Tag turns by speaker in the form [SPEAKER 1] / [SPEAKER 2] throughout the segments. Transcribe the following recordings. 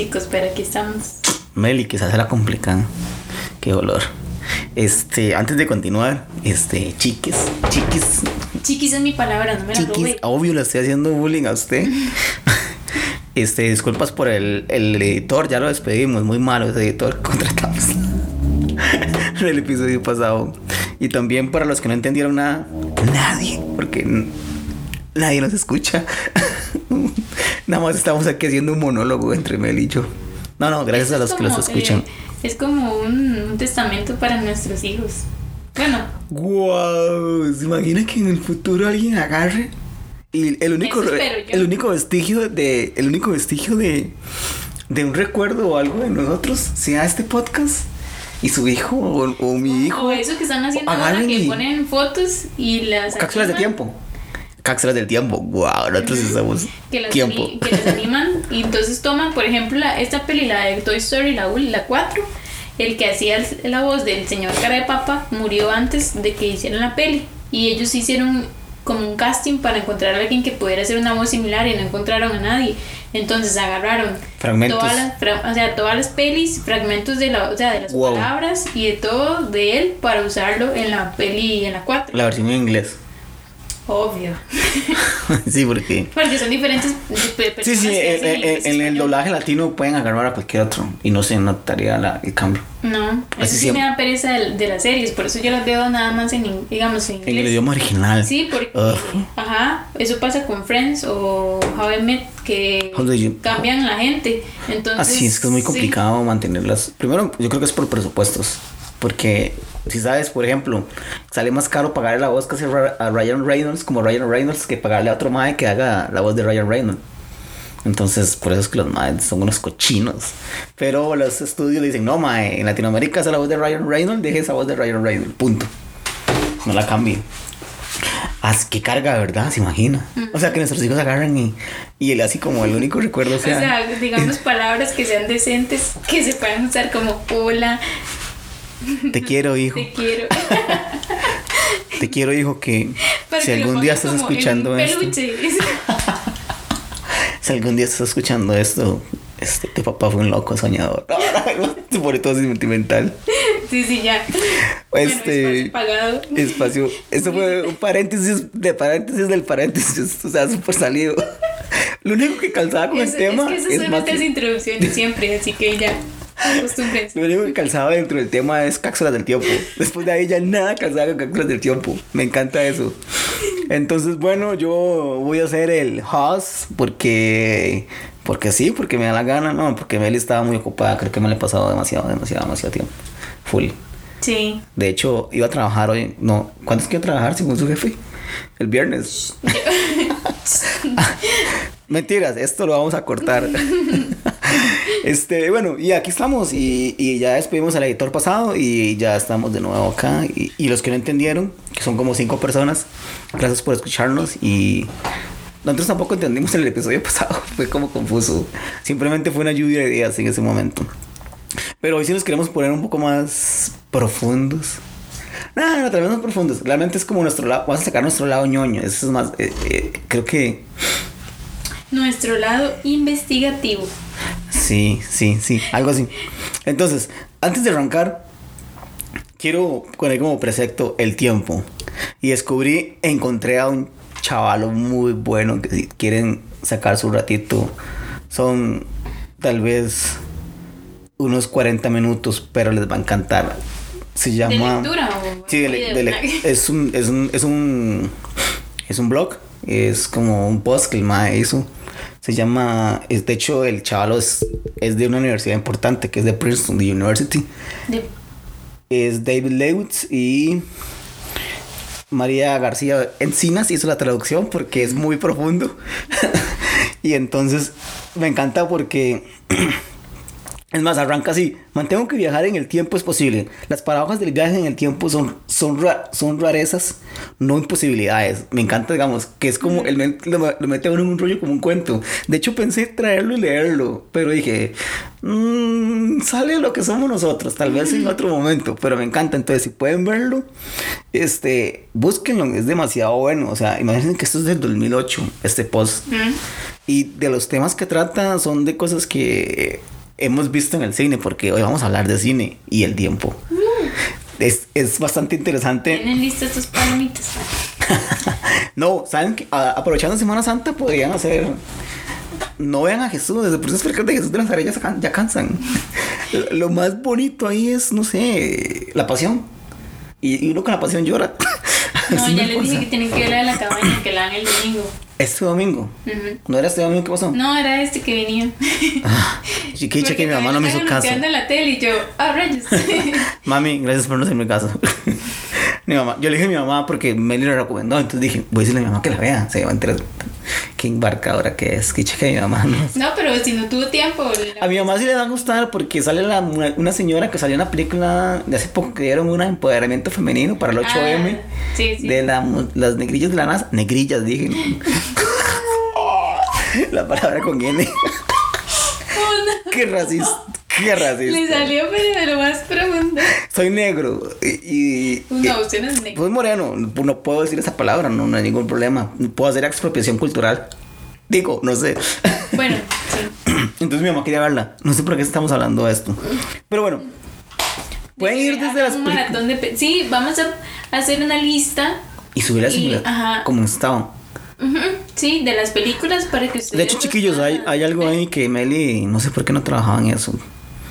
[SPEAKER 1] chicos, pero aquí estamos.
[SPEAKER 2] Meli, quizás era complicado. Qué dolor. Este, antes de continuar, este, chiquis, chiquis,
[SPEAKER 1] Chiquis es mi palabra, no me la
[SPEAKER 2] chiquis, obvio le estoy haciendo bullying a usted. Este, disculpas por el, el editor, ya lo despedimos, muy malo ese editor que contratamos en el episodio pasado. Y también para los que no entendieron nada, nadie, porque nadie nos escucha. Nada más estamos aquí haciendo un monólogo entre Mel y yo. No, no, gracias a los que los escuchan.
[SPEAKER 1] eh, es como un, un testamento para nuestros hijos. Bueno,
[SPEAKER 2] Wow, ¿se imagina que en el futuro alguien agarre y el único el único vestigio de el único vestigio de de un recuerdo o algo de nosotros sea este podcast y su hijo o, o mi hijo
[SPEAKER 1] o eso que están haciendo ahora que
[SPEAKER 2] y-
[SPEAKER 1] ponen fotos y las
[SPEAKER 2] cápsulas de tiempo. Cápsulas del tiempo. Wow, nosotros usamos
[SPEAKER 1] que las,
[SPEAKER 2] tiempo.
[SPEAKER 1] ani- que las animan y entonces toman, por ejemplo, la- esta peli, la de Toy Story, la, la 4, el que hacía el- la voz del señor cara de papa murió antes de que hicieran la peli y ellos hicieron como un casting para encontrar a alguien que pudiera hacer una voz similar y no encontraron a nadie. Entonces agarraron
[SPEAKER 2] Fragmentos.
[SPEAKER 1] todas las, fra- o sea, todas las pelis, fragmentos de, la, o sea, de las
[SPEAKER 2] Wow.
[SPEAKER 1] palabras y de todo de él para usarlo en la peli en la 4.
[SPEAKER 2] La versión en inglés.
[SPEAKER 1] Obvio.
[SPEAKER 2] sí, porque
[SPEAKER 1] Porque son diferentes pe-
[SPEAKER 2] Sí, sí,
[SPEAKER 1] personas que
[SPEAKER 2] en, en- en el doblaje latino pueden agarrar a cualquier otro y no se notaría la- el cambio.
[SPEAKER 1] No,
[SPEAKER 2] Así
[SPEAKER 1] eso sí me da pereza de, de las series, por eso yo las veo nada más en, digamos, en
[SPEAKER 2] En
[SPEAKER 1] inglés.
[SPEAKER 2] el idioma original.
[SPEAKER 1] Sí, porque, ajá, eso pasa con Friends o How I Met, que cambian la gente, entonces...
[SPEAKER 2] Así es que es muy
[SPEAKER 1] sí.
[SPEAKER 2] complicado mantenerlas. Primero, yo creo que es por presupuestos. Porque, si sabes, por ejemplo, sale más caro pagarle la voz que hace Ra- a Ryan Reynolds, como Ryan Reynolds, que pagarle a otro mae que haga la voz de Ryan Reynolds. Entonces, por eso es que los maes son unos cochinos. Pero los estudios dicen, no, mae, en Latinoamérica hace la voz de Ryan Reynolds, deje esa voz de Ryan Reynolds, punto. No la cambie. Haz que carga, ¿verdad? Se imagina. O sea, que nuestros hijos agarran y, y él así como el único recuerdo
[SPEAKER 1] O sea, digamos palabras que sean decentes, que se puedan usar como hola,
[SPEAKER 2] Te quiero, hijo.
[SPEAKER 1] te quiero.
[SPEAKER 2] Te quiero, hijo, que si algún día estás escuchando esto, si algún día estás escuchando esto, este, tu papá fue un loco soñador. Pone todo sentimental.
[SPEAKER 1] Sí, sí, ya.
[SPEAKER 2] Este-
[SPEAKER 1] Bueno, espacio pagado.
[SPEAKER 2] Espacio. Esto fue un paréntesis de paréntesis del paréntesis. O sea, súper salido. Lo único que calzaba con
[SPEAKER 1] Es,
[SPEAKER 2] el tema
[SPEAKER 1] es que esas
[SPEAKER 2] es
[SPEAKER 1] son
[SPEAKER 2] más.
[SPEAKER 1] nuestras introducciones siempre, así que ya. Acostúmbrense.
[SPEAKER 2] Lo único que calzaba dentro del tema es cápsulas del tiempo. Después de ahí ya nada calzaba con cápsulas del tiempo. Me encanta eso. Entonces, bueno, yo voy a hacer el host porque. Porque sí, porque me da la gana, no, porque Meli estaba muy ocupada. Creo que me le he pasado demasiado, demasiado, demasiado tiempo. Full.
[SPEAKER 1] Sí.
[SPEAKER 2] De hecho, iba a trabajar hoy. No, ¿cuándo es que iba a trabajar según su jefe? El viernes. Mentiras, esto lo vamos a cortar. este, bueno, y aquí estamos. Y, ya despedimos al editor pasado. Y ya estamos de nuevo acá. Y, los que no entendieron, que son como cinco personas, gracias por escucharnos. Y nosotros tampoco entendimos en el episodio pasado. Fue como confuso. Simplemente fue una lluvia de ideas en ese momento. Pero hoy sí nos queremos poner un poco más profundos. No, no, tal vez más profundos. Realmente es como nuestro lado. Vamos a sacar nuestro lado ñoño. Eso es más. eh, eh, creo que.
[SPEAKER 1] Nuestro lado investigativo.
[SPEAKER 2] Sí, sí, sí. Algo así. Entonces, antes de arrancar, quiero poner como precepto el tiempo. Y descubrí, encontré a un chavalo muy bueno que si quieren sacar su ratito, son tal vez unos 40 minutos, pero les va a encantar. Se
[SPEAKER 1] ¿De
[SPEAKER 2] lectura
[SPEAKER 1] lectura o
[SPEAKER 2] Sí, de de le- es un es un es un es un blog, es como un post que el mae hizo. Se llama, es, de hecho el chaval es, es de una universidad importante que es de Princeton University.
[SPEAKER 1] De-
[SPEAKER 2] Es David Lewis y María García Encinas hizo la traducción porque es muy profundo. y entonces me encanta porque Es más, arranca así. Mantengo que viajar en el tiempo es posible. Las paradojas del viaje en el tiempo son, son, son rarezas, no imposibilidades. Me encanta, digamos, que es como el lo, lo mete uno en un rollo como un cuento. De hecho, pensé traerlo y leerlo, pero dije, mmm, sale lo que somos nosotros, tal vez en otro momento, pero me encanta. Entonces, si pueden verlo, este, búsquenlo, es demasiado bueno. O sea, imaginen que esto es del 2008, este post. Y de los temas que trata son de cosas que hemos visto en el cine, porque hoy vamos a hablar de cine y el tiempo. Mm. Es, es, bastante interesante.
[SPEAKER 1] ¿Tienen listas tus palomitas?
[SPEAKER 2] no, saben que aprovechando Semana Santa podrían hacer. No vean a Jesús, desde por eso es de Jesús de Nazaret ya, ya cansan. Lo más bonito ahí es, no sé, la pasión. Y, y uno con la pasión llora.
[SPEAKER 1] No, ya les dije que tienen que ir a la cabaña, que la dan el domingo.
[SPEAKER 2] ¿Este domingo? ¿No era este domingo? ¿Qué pasó?
[SPEAKER 1] No, era este que venía.
[SPEAKER 2] Ah, que dicha que mi mamá no me hizo caso.
[SPEAKER 1] en la tele y yo, ah, rayos.
[SPEAKER 2] Mami, gracias por no hacerme caso. Mi mamá, yo le dije a mi mamá porque Meli lo recomendó, entonces dije, voy a decirle a mi mamá que la vea, se va a enterar. Qué embarcadora que es, que que mi mamá
[SPEAKER 1] no. No, pero si no tuvo tiempo.
[SPEAKER 2] A mi mamá sí le va a gustar porque sale la, una, señora que salió en una película de hace poco que dieron un empoderamiento femenino para el 8M. Ah, sí, sí. De la, las negrillas de la NASA. Negrillas, dije. la palabra con N. Oh, Qué racista. Qué racista.
[SPEAKER 1] Le salió pero de lo más profundo.
[SPEAKER 2] Soy negro. Y,
[SPEAKER 1] no, usted no es negro.
[SPEAKER 2] Pues moreno. No puedo decir esa palabra, no, no hay ningún problema. Puedo hacer expropiación cultural. Digo, no sé.
[SPEAKER 1] Bueno, sí.
[SPEAKER 2] Entonces mi mamá quería verla. No sé por qué estamos hablando de esto. Pero bueno. Pueden ir desde las
[SPEAKER 1] maratón de Sí, vamos a hacer una lista.
[SPEAKER 2] Y subir a como estaba.
[SPEAKER 1] Sí, de las películas para que ustedes.
[SPEAKER 2] De hecho, chiquillos, hay, hay algo ahí que Meli, no sé por qué no trabajaba en eso.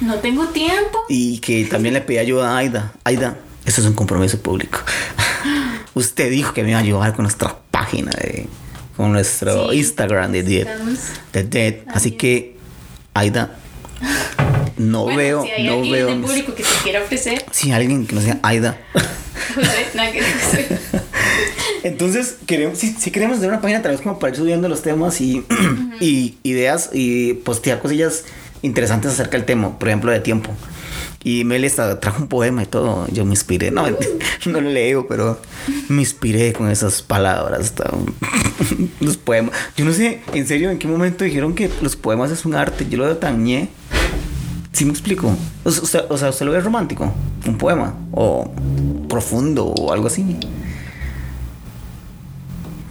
[SPEAKER 1] No tengo tiempo.
[SPEAKER 2] Y que también le pedí ayuda a Aida. Aida, eso es un compromiso público. Usted dijo que me iba a ayudar con nuestra página de. con nuestro Instagram de Dead. De Dead. Así que, Aida, no veo.
[SPEAKER 1] Si hay
[SPEAKER 2] no
[SPEAKER 1] alguien
[SPEAKER 2] veo.
[SPEAKER 1] Público que se quiera ofrecer.
[SPEAKER 2] Si alguien que no sea Aida. Entonces, queremos, si, si queremos hacer una página, tal vez como para ir subiendo los temas y, y ideas y postear cosillas interesantes acerca del tema, por ejemplo, de tiempo. Y Meli trajo un poema y todo. Yo me inspiré. No, no lo leo, pero me inspiré con esas palabras. los poemas. Yo no sé, en serio, en qué momento dijeron que los poemas es un arte. Yo lo veo tan. ¿Sí me explico? O sea, o sea, ¿usted lo ve romántico? ¿Un poema? ¿O profundo o algo así?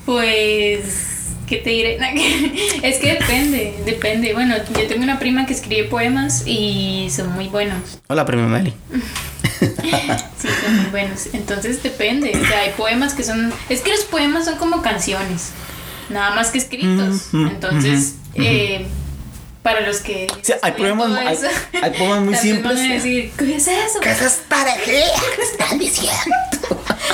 [SPEAKER 1] Pues ¿Qué te diré? es que depende, depende. Bueno, yo tengo una prima que escribe poemas y son muy buenos.
[SPEAKER 2] Hola, prima Meli.
[SPEAKER 1] sí, son muy buenos. Entonces depende. O sea, hay poemas que son. Es que los poemas son como canciones, nada más que escritos. Entonces, eh, para los que.
[SPEAKER 2] Sí, hay, poemas, hay, hay, poemas muy simples.
[SPEAKER 1] Van a decir, ¿qué es eso?
[SPEAKER 2] ¿Qué es esta herejía que están diciendo?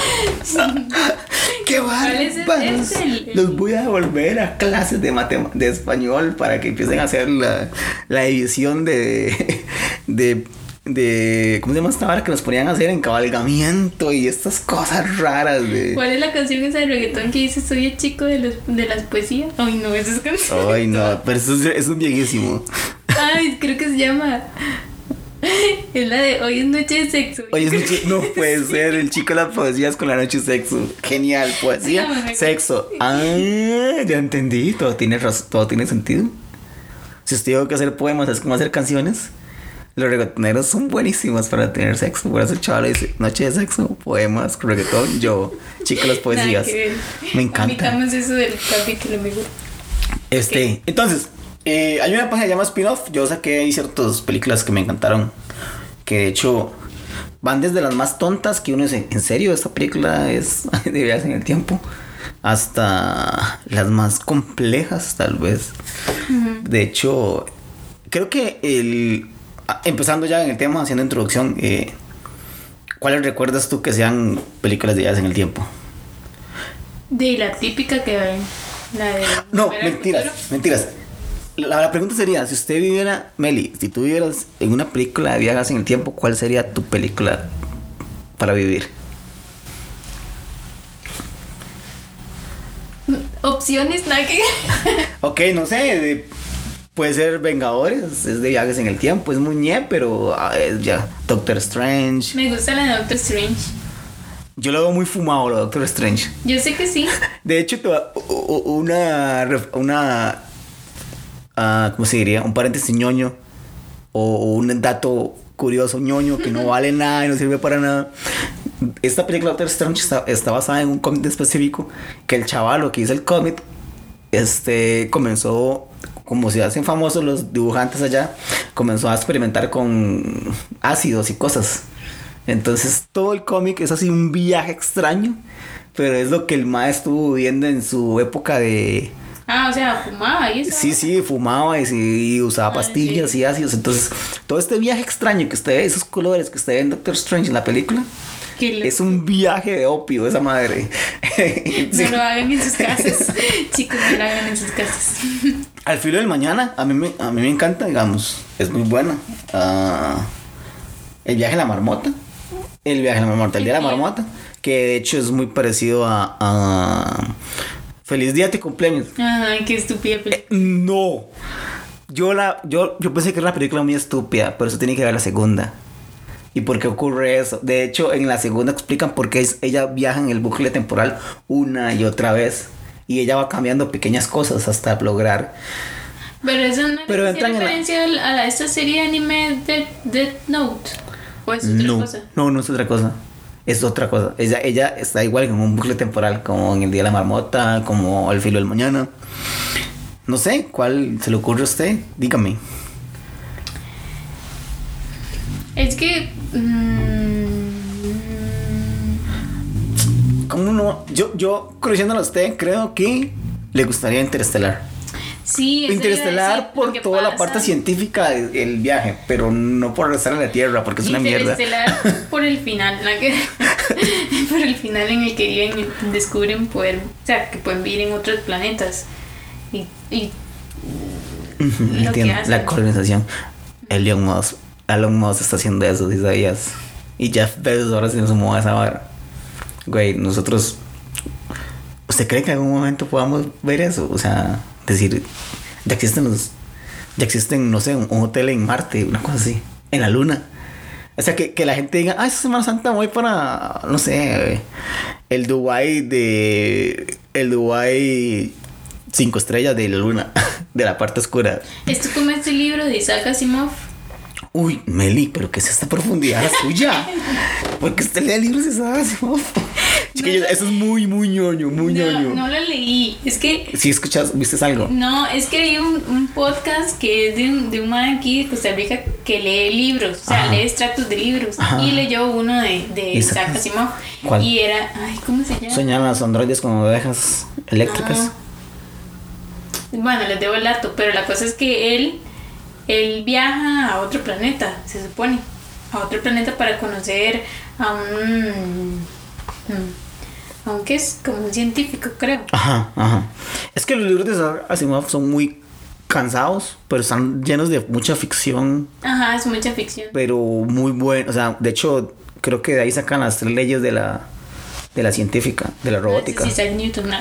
[SPEAKER 2] ¡Qué bárbaros! Los voy a devolver a clases de, de español para que empiecen a hacer la, la edición de, de de ¿cómo se llama esta hora que nos ponían a hacer encabalgamiento y estas cosas raras de
[SPEAKER 1] ¿Cuál es la canción esa de reggaetón que dice soy el chico de, los, de las poesías? Ay no, esa es canción.
[SPEAKER 2] Ay no, pero eso es, eso es viejísimo.
[SPEAKER 1] Ay, creo que se llama Es la de hoy es noche de sexo.
[SPEAKER 2] Hoy es noche, no puede ser. El chico de las poesías con la noche de sexo. Genial, poesía, sexo. Ah, ya entendí. Todo tiene, todo tiene sentido. Si usted tiene que hacer poemas, es como hacer canciones. Los reggaetoneros son buenísimos para tener sexo. Por eso chaval dice, noche de sexo, poemas, reggaetón, yo, chico de las poesías. Me encanta.
[SPEAKER 1] eso del capítulo, me gusta.
[SPEAKER 2] Este, entonces, eh, hay una página que se llama Spin-off. Yo saqué ahí ciertas películas que me encantaron. Que de hecho van desde las más tontas que uno dice, ¿en serio esta película es de viajes en el tiempo? Hasta las más complejas, tal vez. De hecho, creo que el. Empezando ya en el tema, haciendo introducción, eh, ¿cuáles recuerdas tú que sean películas de viajes en el tiempo?
[SPEAKER 1] De la típica que ven. La de.
[SPEAKER 2] No, mentiras, mentiras la, pregunta sería, si usted viviera, Meli, si tú vivieras en una película de viajes en el tiempo, ¿cuál sería tu película para vivir?
[SPEAKER 1] Opciones, nada
[SPEAKER 2] ok, no sé. Puede ser Vengadores, es de viajes en el tiempo, es muy ñe, pero ah, es ya Doctor Strange.
[SPEAKER 1] Me gusta la de Doctor Strange.
[SPEAKER 2] Yo lo veo muy fumado, lo de Doctor Strange.
[SPEAKER 1] Yo sé que sí.
[SPEAKER 2] De hecho, una. una ah, ¿Cómo se diría? Un paréntesis ñoño. O, o un dato curioso ñoño que no vale nada y no sirve para nada. Esta película Doctor Strange está, está basada en un cómic específico que el chavalo que hizo el cómic este comenzó como se hacen famosos los dibujantes allá comenzó a experimentar con ácidos y cosas entonces todo el cómic es así un viaje extraño pero es lo que el maestro estuvo viviendo en su época de
[SPEAKER 1] Ah, o sea, fumaba y eso.
[SPEAKER 2] Sí, sí, fumaba y, sí, y usaba
[SPEAKER 1] Ah,
[SPEAKER 2] pastillas
[SPEAKER 1] sí.
[SPEAKER 2] y ácidos. Entonces, todo este viaje extraño que usted ve, esos colores que usted ve en Doctor Strange en la película, es un viaje de opio, esa madre.
[SPEAKER 1] No lo hagan en sus casas. Chicos, no lo hagan en sus casas.
[SPEAKER 2] Al filo del mañana, a mí me, a mí me encanta, digamos, es muy buena. Ah, el viaje a la marmota. El viaje a la marmota, el día de la marmota, que de hecho es muy parecido a, a Feliz día de cumpleaños.
[SPEAKER 1] Ay, qué estúpida película.
[SPEAKER 2] Eh, no. Yo la yo, yo pensé que era una película muy estúpida, pero eso tiene que ver la segunda. ¿Y por qué ocurre eso? De hecho, en la segunda explican por qué es- ella viaja en el bucle temporal una y otra vez. Y ella va cambiando pequeñas cosas hasta lograr.
[SPEAKER 1] Pero eso no
[SPEAKER 2] Pero la-
[SPEAKER 1] referencia a, la, esta serie de anime de Death Note. ¿O es otra
[SPEAKER 2] no,
[SPEAKER 1] cosa?
[SPEAKER 2] no, no es otra cosa. Es otra cosa. Ella, ella está igual en un bucle temporal, como en el día de la marmota, como al filo del mañana. No sé, ¿cuál se le ocurre a usted? Dígame.
[SPEAKER 1] Es que. mm,
[SPEAKER 2] ¿Cómo no? Yo, yo, a usted, creo que le gustaría Interestelar.
[SPEAKER 1] Sí,
[SPEAKER 2] Interestelar por toda la parte científica del viaje, pero no por regresar a la Tierra, porque es una mierda.
[SPEAKER 1] Interestelar por el final, ¿no? Por el final en el que viven, descubren poder, o sea, que pueden vivir en otros planetas. Y, que
[SPEAKER 2] Entiendo,
[SPEAKER 1] hacen.
[SPEAKER 2] la colonización. Elon Musk, Elon Musk está haciendo eso, si sabías. Y Jeff Bezos ahora se sumó a esa vara. Güey, nosotros. ¿Usted cree que en algún momento podamos ver eso? O sea, decir, ya existen los. Ya existen, no sé, un, un hotel en Marte, una cosa así, en la Luna. O sea, que, que la gente diga, ah, esta Semana Santa voy para, no sé, el Dubai de. El Dubai cinco estrellas de la Luna, de la parte oscura.
[SPEAKER 1] esto como este libro de Isaac Asimov.
[SPEAKER 2] Uy, Meli, pero ¿qué es esta profundidad suya? Porque usted lee libros de Isaac Asimov. Chiquillos, eso es muy, muy ñoño, muy
[SPEAKER 1] No,
[SPEAKER 2] ñoño.
[SPEAKER 1] no lo leí. Es que
[SPEAKER 2] Si escuchas, viste algo.
[SPEAKER 1] No, es que hay un, un podcast que es de un, de un man aquí de Costa Rica que lee libros, o sea,
[SPEAKER 2] Ajá.
[SPEAKER 1] lee extractos de libros.
[SPEAKER 2] Ajá.
[SPEAKER 1] Y leyó uno de, de
[SPEAKER 2] Isaac-
[SPEAKER 1] Asimov.
[SPEAKER 2] ¿Cuál?
[SPEAKER 1] Y era, ay, ¿cómo se llama?
[SPEAKER 2] Soñan las androides con ovejas eléctricas.
[SPEAKER 1] Ah. Bueno, les debo el dato, pero la cosa es que él, él viaja a otro planeta, se supone. A otro planeta para conocer a un... Aunque es como un científico, creo.
[SPEAKER 2] Ajá, ajá. Es que los libros de Asimov son muy cansados, pero están llenos de mucha ficción,
[SPEAKER 1] Ajá, es mucha ficción.
[SPEAKER 2] pero muy bueno. O sea, de hecho, creo que de ahí sacan las tres leyes de la, de la científica, de la robótica.
[SPEAKER 1] Sí, Isaac Newton.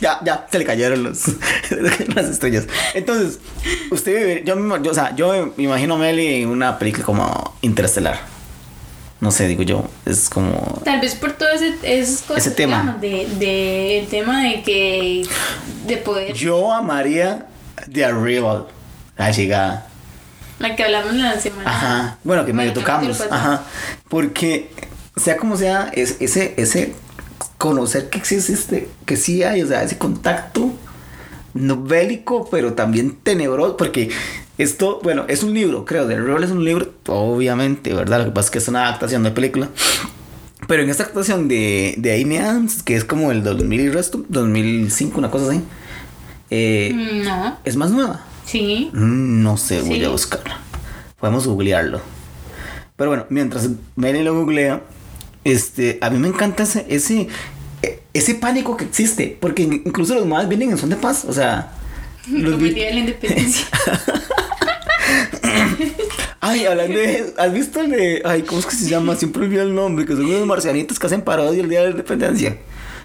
[SPEAKER 2] Ya, ya, se le cayeron los, las estrellas. Entonces, usted, yo, me- yo, o sea, yo me imagino a Meli en una película como Interestelar. No sé, digo yo, es como...
[SPEAKER 1] Tal vez por todo ese, esas cosas,
[SPEAKER 2] Ese tema.
[SPEAKER 1] digamos, de, de, el tema de que, de poder,
[SPEAKER 2] Yo amaría The Arrival, la llegada.
[SPEAKER 1] la que hablamos la semana.
[SPEAKER 2] Ajá. Bueno, que medio tocamos. Ajá. Porque, sea como sea, es, ese, ese conocer que existe, que sí hay, o sea, ese contacto no bélico, pero también tenebroso, porque esto, bueno, es un libro, creo, The Arrival es un libro, obviamente, ¿verdad? Lo que pasa es que es una adaptación de película. Pero en esta actuación de, de Amy Adams, que es como el 2000 y resto, 2005, una cosa así, eh,
[SPEAKER 1] No,
[SPEAKER 2] es más nueva.
[SPEAKER 1] sí.
[SPEAKER 2] Mm, No sé, voy
[SPEAKER 1] Sí.
[SPEAKER 2] a buscarlo. Podemos googlearlo. Pero bueno, mientras Mary lo googlea, este, a mí me encanta ese, ese, ese pánico que existe. Porque incluso los más vienen en son de paz. O sea, los vi-
[SPEAKER 1] la independencia.
[SPEAKER 2] Ay, hablando de. ¿Has visto el de. Ay, ¿cómo es que se llama? Siempre olvido el nombre. Que son unos marcianitos que hacen parodia el día de la independencia.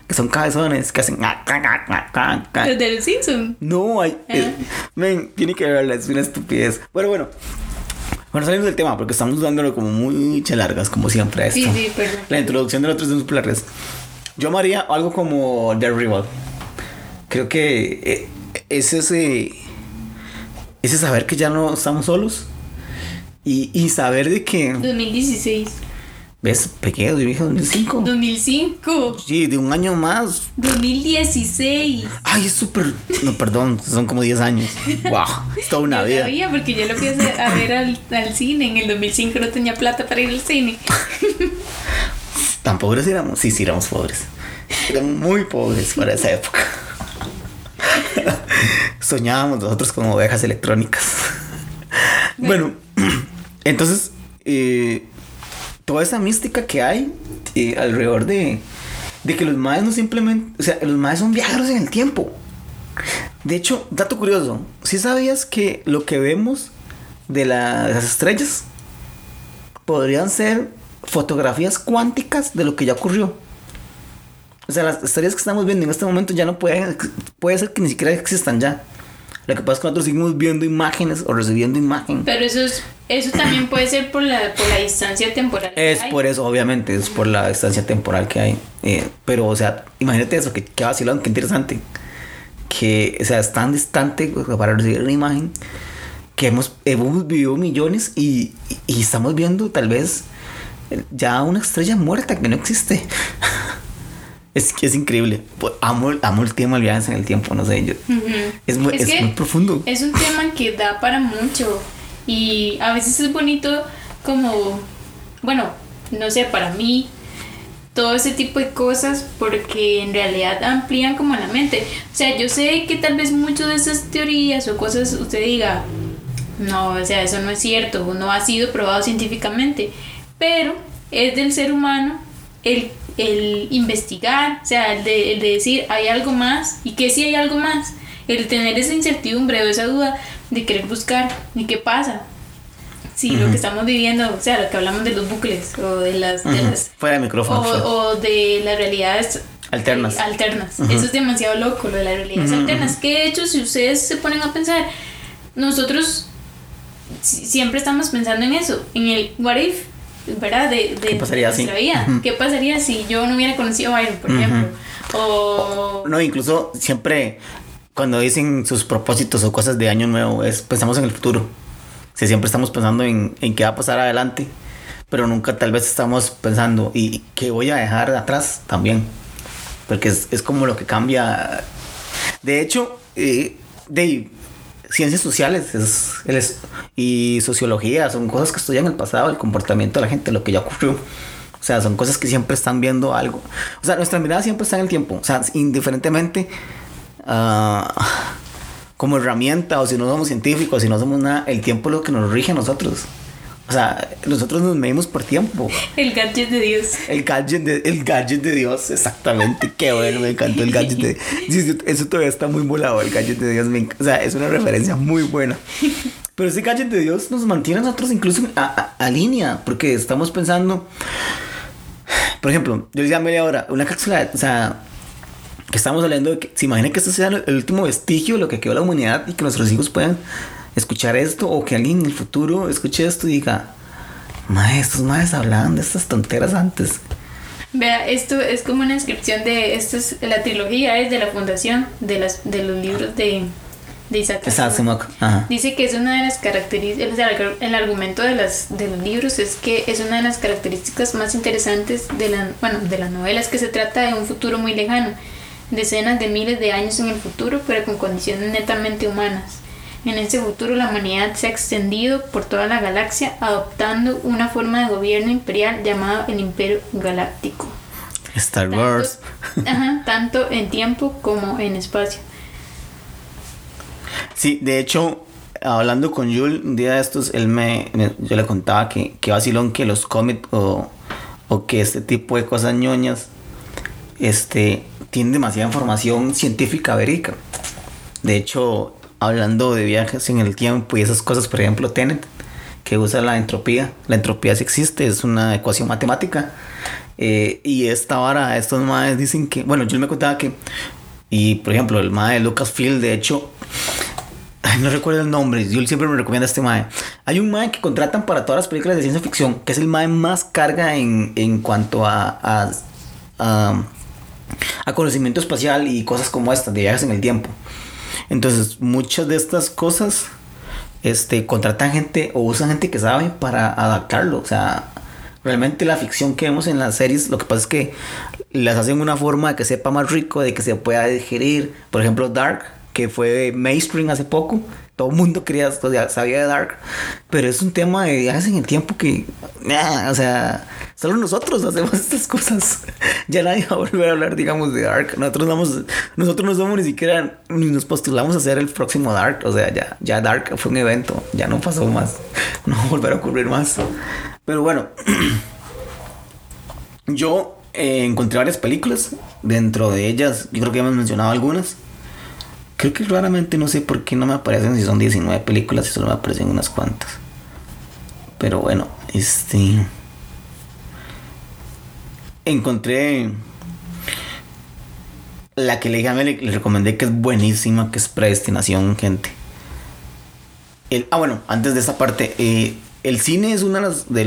[SPEAKER 2] que son cabezones, que hacen.
[SPEAKER 1] Los de los Simpsons.
[SPEAKER 2] No, hay.
[SPEAKER 1] Ajá.
[SPEAKER 2] eh, men, tiene que verla, es una estupidez. Bueno, bueno. Bueno, salimos del tema porque estamos dándolo como muy largas, como siempre, a esto.
[SPEAKER 1] Sí, sí, perdón.
[SPEAKER 2] La introducción de nosotros es muy largas. Yo me haría algo como The Rival. Creo que eh, es ese. Ese saber que ya no estamos solos. Y, y saber de que.
[SPEAKER 1] 2016.
[SPEAKER 2] ¿Ves? Pequeño, yo dije 2005.
[SPEAKER 1] 2005.
[SPEAKER 2] Sí, de un año más.
[SPEAKER 1] 2016.
[SPEAKER 2] Ay, es súper. No, perdón, son como 10 años. ¡Wow! Es toda una
[SPEAKER 1] Yo
[SPEAKER 2] vida.
[SPEAKER 1] sabía porque yo lo fui a ver al, al cine. En el 2005 no tenía plata para ir al cine.
[SPEAKER 2] ¿Tan pobres éramos? Sí, sí, éramos pobres. Éramos muy pobres para esa época. Soñábamos nosotros como ovejas electrónicas. Bueno, entonces, eh, toda esa mística que hay eh, alrededor de, de que los maes no simplemente, o sea, los maes son viajeros en el tiempo. De hecho, dato curioso, ¿sí sabías que lo que vemos de, la- de las estrellas podrían ser fotografías cuánticas de lo que ya ocurrió? O sea, las estrellas que estamos viendo en este momento ya no pueden, puede ser que ni siquiera existan ya. Lo que pasa es que nosotros seguimos viendo imágenes o recibiendo imagen.
[SPEAKER 1] Pero eso es, eso también puede ser por la, por la distancia temporal. que
[SPEAKER 2] Es
[SPEAKER 1] hay.
[SPEAKER 2] por eso, obviamente, es por la distancia temporal que hay. Eh, pero, o sea, imagínate eso, que, que vacilón, qué interesante. Que, o sea, es tan distante para recibir una imagen que hemos, hemos vivido millones y, y- y estamos viendo tal vez ya una estrella muerta que no existe. es que es increíble. Pues, Amo, amo el tema de viajes en el tiempo, no sé. Yo,
[SPEAKER 1] Ujú.
[SPEAKER 2] es muy, es
[SPEAKER 1] que
[SPEAKER 2] muy profundo.
[SPEAKER 1] Es un tema que da para mucho. Y a veces es bonito como, bueno, no sé, para mí, todo ese tipo de cosas porque en realidad amplían como la mente. O sea, yo sé que tal vez muchas de esas teorías o cosas usted diga, no, o sea, eso no es cierto, no ha sido probado científicamente, pero es del ser humano el, el investigar, o sea, el de, el de decir, hay algo más, y que si hay algo más, el tener esa incertidumbre o esa duda de querer buscar, ¿y qué pasa? Si lo
[SPEAKER 2] Ujú.
[SPEAKER 1] que estamos viviendo, o sea, lo que hablamos de los bucles o de las... de
[SPEAKER 2] Ujú.
[SPEAKER 1] las
[SPEAKER 2] Fuera de micrófono.
[SPEAKER 1] o, o de las realidades
[SPEAKER 2] Alternas.
[SPEAKER 1] eh, alternas.
[SPEAKER 2] Ujú.
[SPEAKER 1] Eso es demasiado loco, lo de las realidades alternas. Que de hecho, si ustedes se ponen a pensar, nosotros si- siempre estamos pensando en eso, en el what if, ¿verdad? De, de
[SPEAKER 2] ¿Qué pasaría
[SPEAKER 1] nuestra vida.
[SPEAKER 2] Ujú.
[SPEAKER 1] ¿Qué pasaría si yo no hubiera conocido a Byron, por
[SPEAKER 2] Ujú.
[SPEAKER 1] ejemplo? O.
[SPEAKER 2] No, incluso siempre cuando dicen sus propósitos o cosas de año nuevo, es pensamos en el futuro. O sea, siempre estamos pensando en, en qué va a pasar adelante, pero nunca tal vez estamos pensando y qué voy a dejar atrás también. Porque es, es como lo que cambia. De hecho, eh, de ciencias sociales es, es- y sociología son cosas que estudian el pasado, el comportamiento de la gente, lo que ya ocurrió. O sea, son cosas que siempre están viendo algo. O sea, nuestra mirada siempre está en el tiempo. O sea, indiferentemente ah, como herramienta o si no somos científicos, si no somos nada, el tiempo es lo que nos rige a nosotros. O sea, nosotros nos medimos por tiempo.
[SPEAKER 1] El gadget de Dios.
[SPEAKER 2] El gadget de, el gadget de Dios, exactamente. Qué bueno, me encantó el gadget de sí, eso- todavía está muy volado, el gadget de Dios. me o sea, es una referencia muy buena. Pero ese gadget de Dios nos mantiene a nosotros incluso a, a- a línea, porque estamos pensando. Por ejemplo, yo decía a media hora, una cápsula, o sea, que estamos hablando de que se imagina que esto sea el último vestigio de lo que quedó la humanidad y que nuestros hijos puedan escuchar esto o que alguien en el futuro escuche esto y diga, mae, estos maes hablaban de estas tonteras antes.
[SPEAKER 1] Vea, esto es como una inscripción de. Esto es la trilogía, es de la fundación de, las, de los libros de, de Isaac Asimov. Dice que es una de las características, el- el argumento de, las, de los libros es que es una de las características más interesantes de, la, bueno, de las novelas, que se trata de un futuro muy lejano, decenas de miles de años en el futuro, pero con condiciones netamente humanas. En ese futuro la humanidad se ha extendido por toda la galaxia adoptando una forma de gobierno imperial llamado el Imperio Galáctico.
[SPEAKER 2] Star
[SPEAKER 1] Tanto-
[SPEAKER 2] Wars.
[SPEAKER 1] ajá, tanto en tiempo como en espacio.
[SPEAKER 2] Sí, de hecho, hablando con Yul, un día de estos, él me, me- yo le contaba que, que vacilón que los cómics o, o que este tipo de cosas ñoñas este, tienen demasiada información científica verídica. De hecho, hablando de viajes en el tiempo y esas cosas, por ejemplo, Tenet, que usa la entropía. La entropía sí existe, es una ecuación matemática. Eh, y esta vara, estos maes dicen que, bueno, yo me contaba que, y por ejemplo, el mae Lucasfilm, de hecho, no recuerdo el nombre, yo siempre me recomiendo a este mae. Hay un mae que contratan para todas las películas de ciencia ficción, que es el mae más carga en, en cuanto a, a, a, a conocimiento espacial y cosas como estas, de viajes en el tiempo. Entonces, muchas de estas cosas este, contratan gente o usan gente que sabe para adaptarlo. O sea, realmente la ficción que vemos en las series, lo que pasa es que las hacen una forma de que sepa más rico, de que se pueda digerir. Por ejemplo, Dark, que fue mainstream hace poco. Todo el mundo quería, o sea, sabía de Dark. Pero es un tema de viajes en el tiempo que, nah, o sea, solo nosotros hacemos estas cosas. ya nadie va a volver a hablar, digamos, de Dark. Nosotros, vamos, nosotros no somos ni siquiera, ni nos postulamos a hacer el próximo Dark. O sea, ya, ya Dark fue un evento, ya no pasó más. No va a volver a ocurrir más. Pero bueno, yo eh, encontré varias películas. Dentro de ellas, yo creo que ya hemos mencionado algunas. Creo que claramente no sé por qué no me aparecen si son 19 películas y solo me aparecen unas cuantas. Pero bueno, este. Encontré. La que le dije a le recomendé que es buenísima, que es Predestinación, gente. El, ah, bueno, antes de esta parte, eh, el cine es una de las, de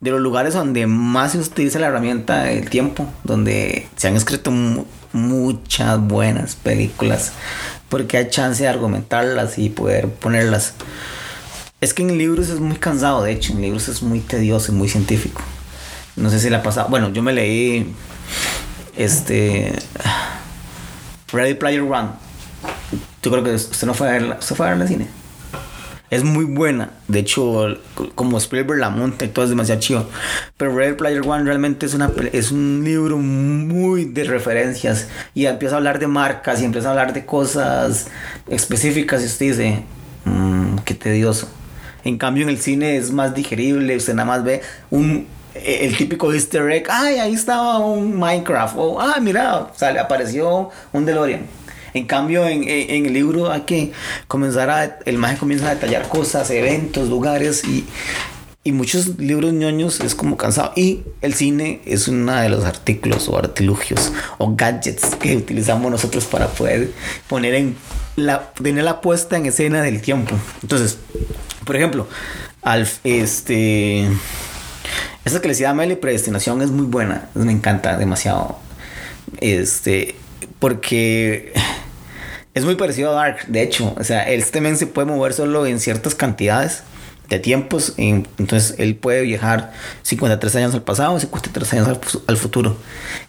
[SPEAKER 2] de los lugares donde más se utiliza la herramienta del tiempo, donde se han escrito muchas buenas películas, porque hay chance de argumentarlas y poder ponerlas. Es que en libros es muy cansado, de hecho, en libros es muy tedioso y muy científico. No sé si le ha pasado. Bueno, yo me leí este Ready Player One. Yo creo que usted no fue a verla, usted fue a verla al cine. Es muy buena. De hecho, como Spielberg la monta y todo es demasiado chido. Pero Ready Player One realmente es, una, es un libro muy de referencias. Y empieza a hablar de marcas y empieza a hablar de cosas específicas. Y usted dice, "Mm, qué tedioso. En cambio, en el cine es más digerible. Usted nada más ve un, e, el típico easter egg. Ay, ahí estaba un Minecraft. O, ah, mira, sale, apareció un DeLorean. En cambio, en, el libro hay que comenzar a. El mago comienza a detallar cosas, eventos, lugares y. Y muchos libros ñoños es como cansado. Y el cine es uno de los artículos o artilugios o gadgets que utilizamos nosotros para poder poner en la, tener la puesta en escena del tiempo. Entonces, por ejemplo, al, este, esa que les decía Meli, Predestinación es muy buena. Me encanta demasiado. Este, porque es muy parecido a Dark, de hecho. O sea, este men se puede mover solo en ciertas cantidades de tiempos. en- entonces, él puede viajar 53 años al pasado, 53 años al, al futuro.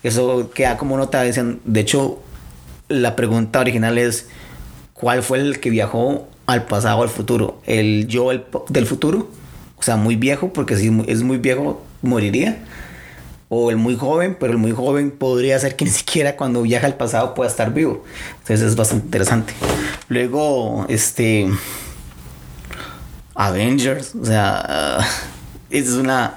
[SPEAKER 2] Eso queda como nota. De hecho, la pregunta original es: ¿cuál fue el que viajó al pasado o al futuro? ¿El yo del futuro? O sea, muy viejo, porque si es muy viejo, moriría. O el muy joven, pero el muy joven podría ser que ni siquiera cuando viaja al pasado pueda estar vivo. Entonces es bastante interesante. Luego, este. Avengers, o sea, es una.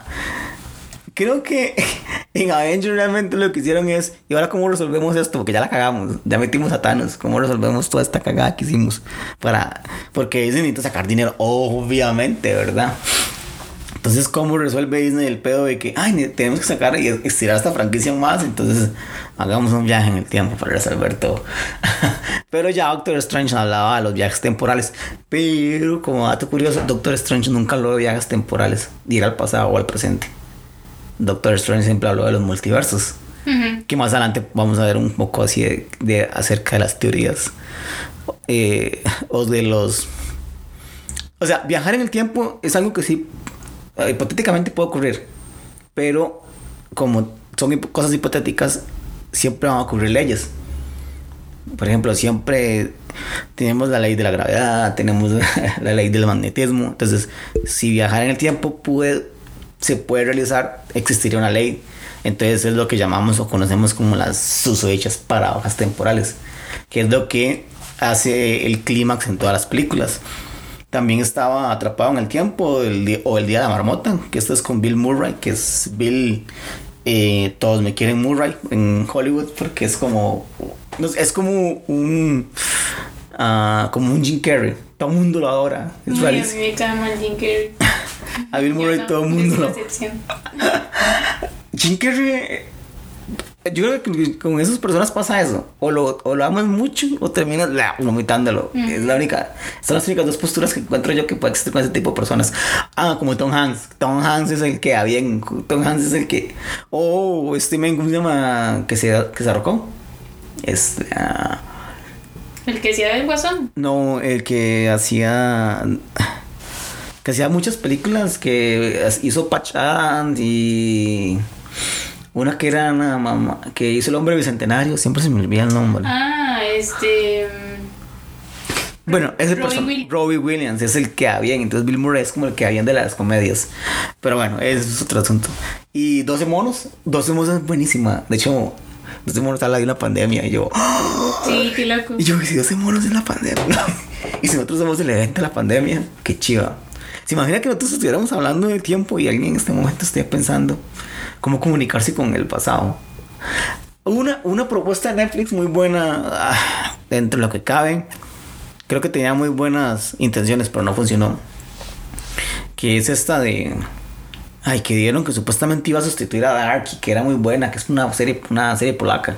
[SPEAKER 2] Creo que en Avengers realmente lo que hicieron es. ¿Y ahora cómo resolvemos esto? Porque ya la cagamos. Ya metimos a Thanos. ¿Cómo resolvemos toda esta cagada que hicimos? Para. Porque Disney necesita sacar dinero, obviamente, ¿verdad? Entonces, ¿cómo resuelve Disney el pedo de que, ay, ne- tenemos que sacar y estirar esta franquicia más? Entonces, hagamos un viaje en el tiempo para resolver todo. Pero ya Doctor Strange hablaba de los viajes temporales. Pero, como dato curioso, Doctor Strange nunca habló de viajes temporales, de ir al pasado o al presente. Doctor Strange siempre habló de los multiversos.
[SPEAKER 1] Ujú.
[SPEAKER 2] Que más adelante vamos a ver un poco así de, de acerca de las teorías. eh, o de los. O sea, viajar en el tiempo es algo que sí hipotéticamente puede ocurrir. Pero como son cosas hipotéticas, siempre van a ocurrir leyes. Por ejemplo, siempre tenemos la ley de la gravedad, tenemos la ley del magnetismo. Entonces, si viajar en el tiempo puede, se puede realizar, existiría una ley. Entonces es lo que llamamos o conocemos como las susodichas paradojas temporales, que es lo que hace el clímax en todas las películas. También estaba atrapado en el tiempo el o el día de la marmota, que esto es con Bill Murray, que es Bill, eh, todos me quieren Murray en Hollywood porque es como, es como un, ah, como un Jim Carrey. Todo el mundo lo adora. Es
[SPEAKER 1] a mí
[SPEAKER 2] rarísimo.
[SPEAKER 1] me cae mal Jim Carrey.
[SPEAKER 2] A Bill Murray
[SPEAKER 1] no,
[SPEAKER 2] todo el mundo lo. Jim Carrey. Yo creo que con esas personas pasa eso. O lo, o lo amas mucho o terminas la, vomitándolo. Es la única. Son las únicas dos posturas que encuentro yo que puede existir con ese tipo de personas. Ah, como Tom Hanks. Tom Hanks es el que a bien. Tom Hanks es el que. Oh, este men, ¿cómo se llama? Que se, que se arrocó. Este. ah,
[SPEAKER 1] El que sea del guasón.
[SPEAKER 2] no, el que hacía. Que hacía muchas películas que hizo Pachand y. Una que era una mamá. Que hizo el hombre bicentenario. Siempre se me olvida el nombre.
[SPEAKER 1] Ah, este. mm,
[SPEAKER 2] bueno, ese
[SPEAKER 1] Robbie
[SPEAKER 2] person-
[SPEAKER 1] Williams.
[SPEAKER 2] Robbie Williams es el que bien. Entonces Bill Murray es como el que bien de las comedias. Pero bueno, ese es otro asunto. Y 12 monos. 12 monos es buenísima. De hecho, 12 monos habla de una pandemia. Y yo.
[SPEAKER 1] Sí, qué loco.
[SPEAKER 2] Y yo, si 12 monos en la pandemia. y si nosotros somos el evento de la pandemia, qué chiva. ¿Se imagina que nosotros estuviéramos hablando del tiempo y alguien en este momento esté pensando cómo comunicarse con el pasado? Una, una propuesta de Netflix muy buena ah, dentro de lo que cabe. Creo que tenía muy buenas intenciones, pero no funcionó. Que es esta de. Ay, que dieron que supuestamente iba a sustituir a Dark y que era muy buena, que es una serie, una serie polaca.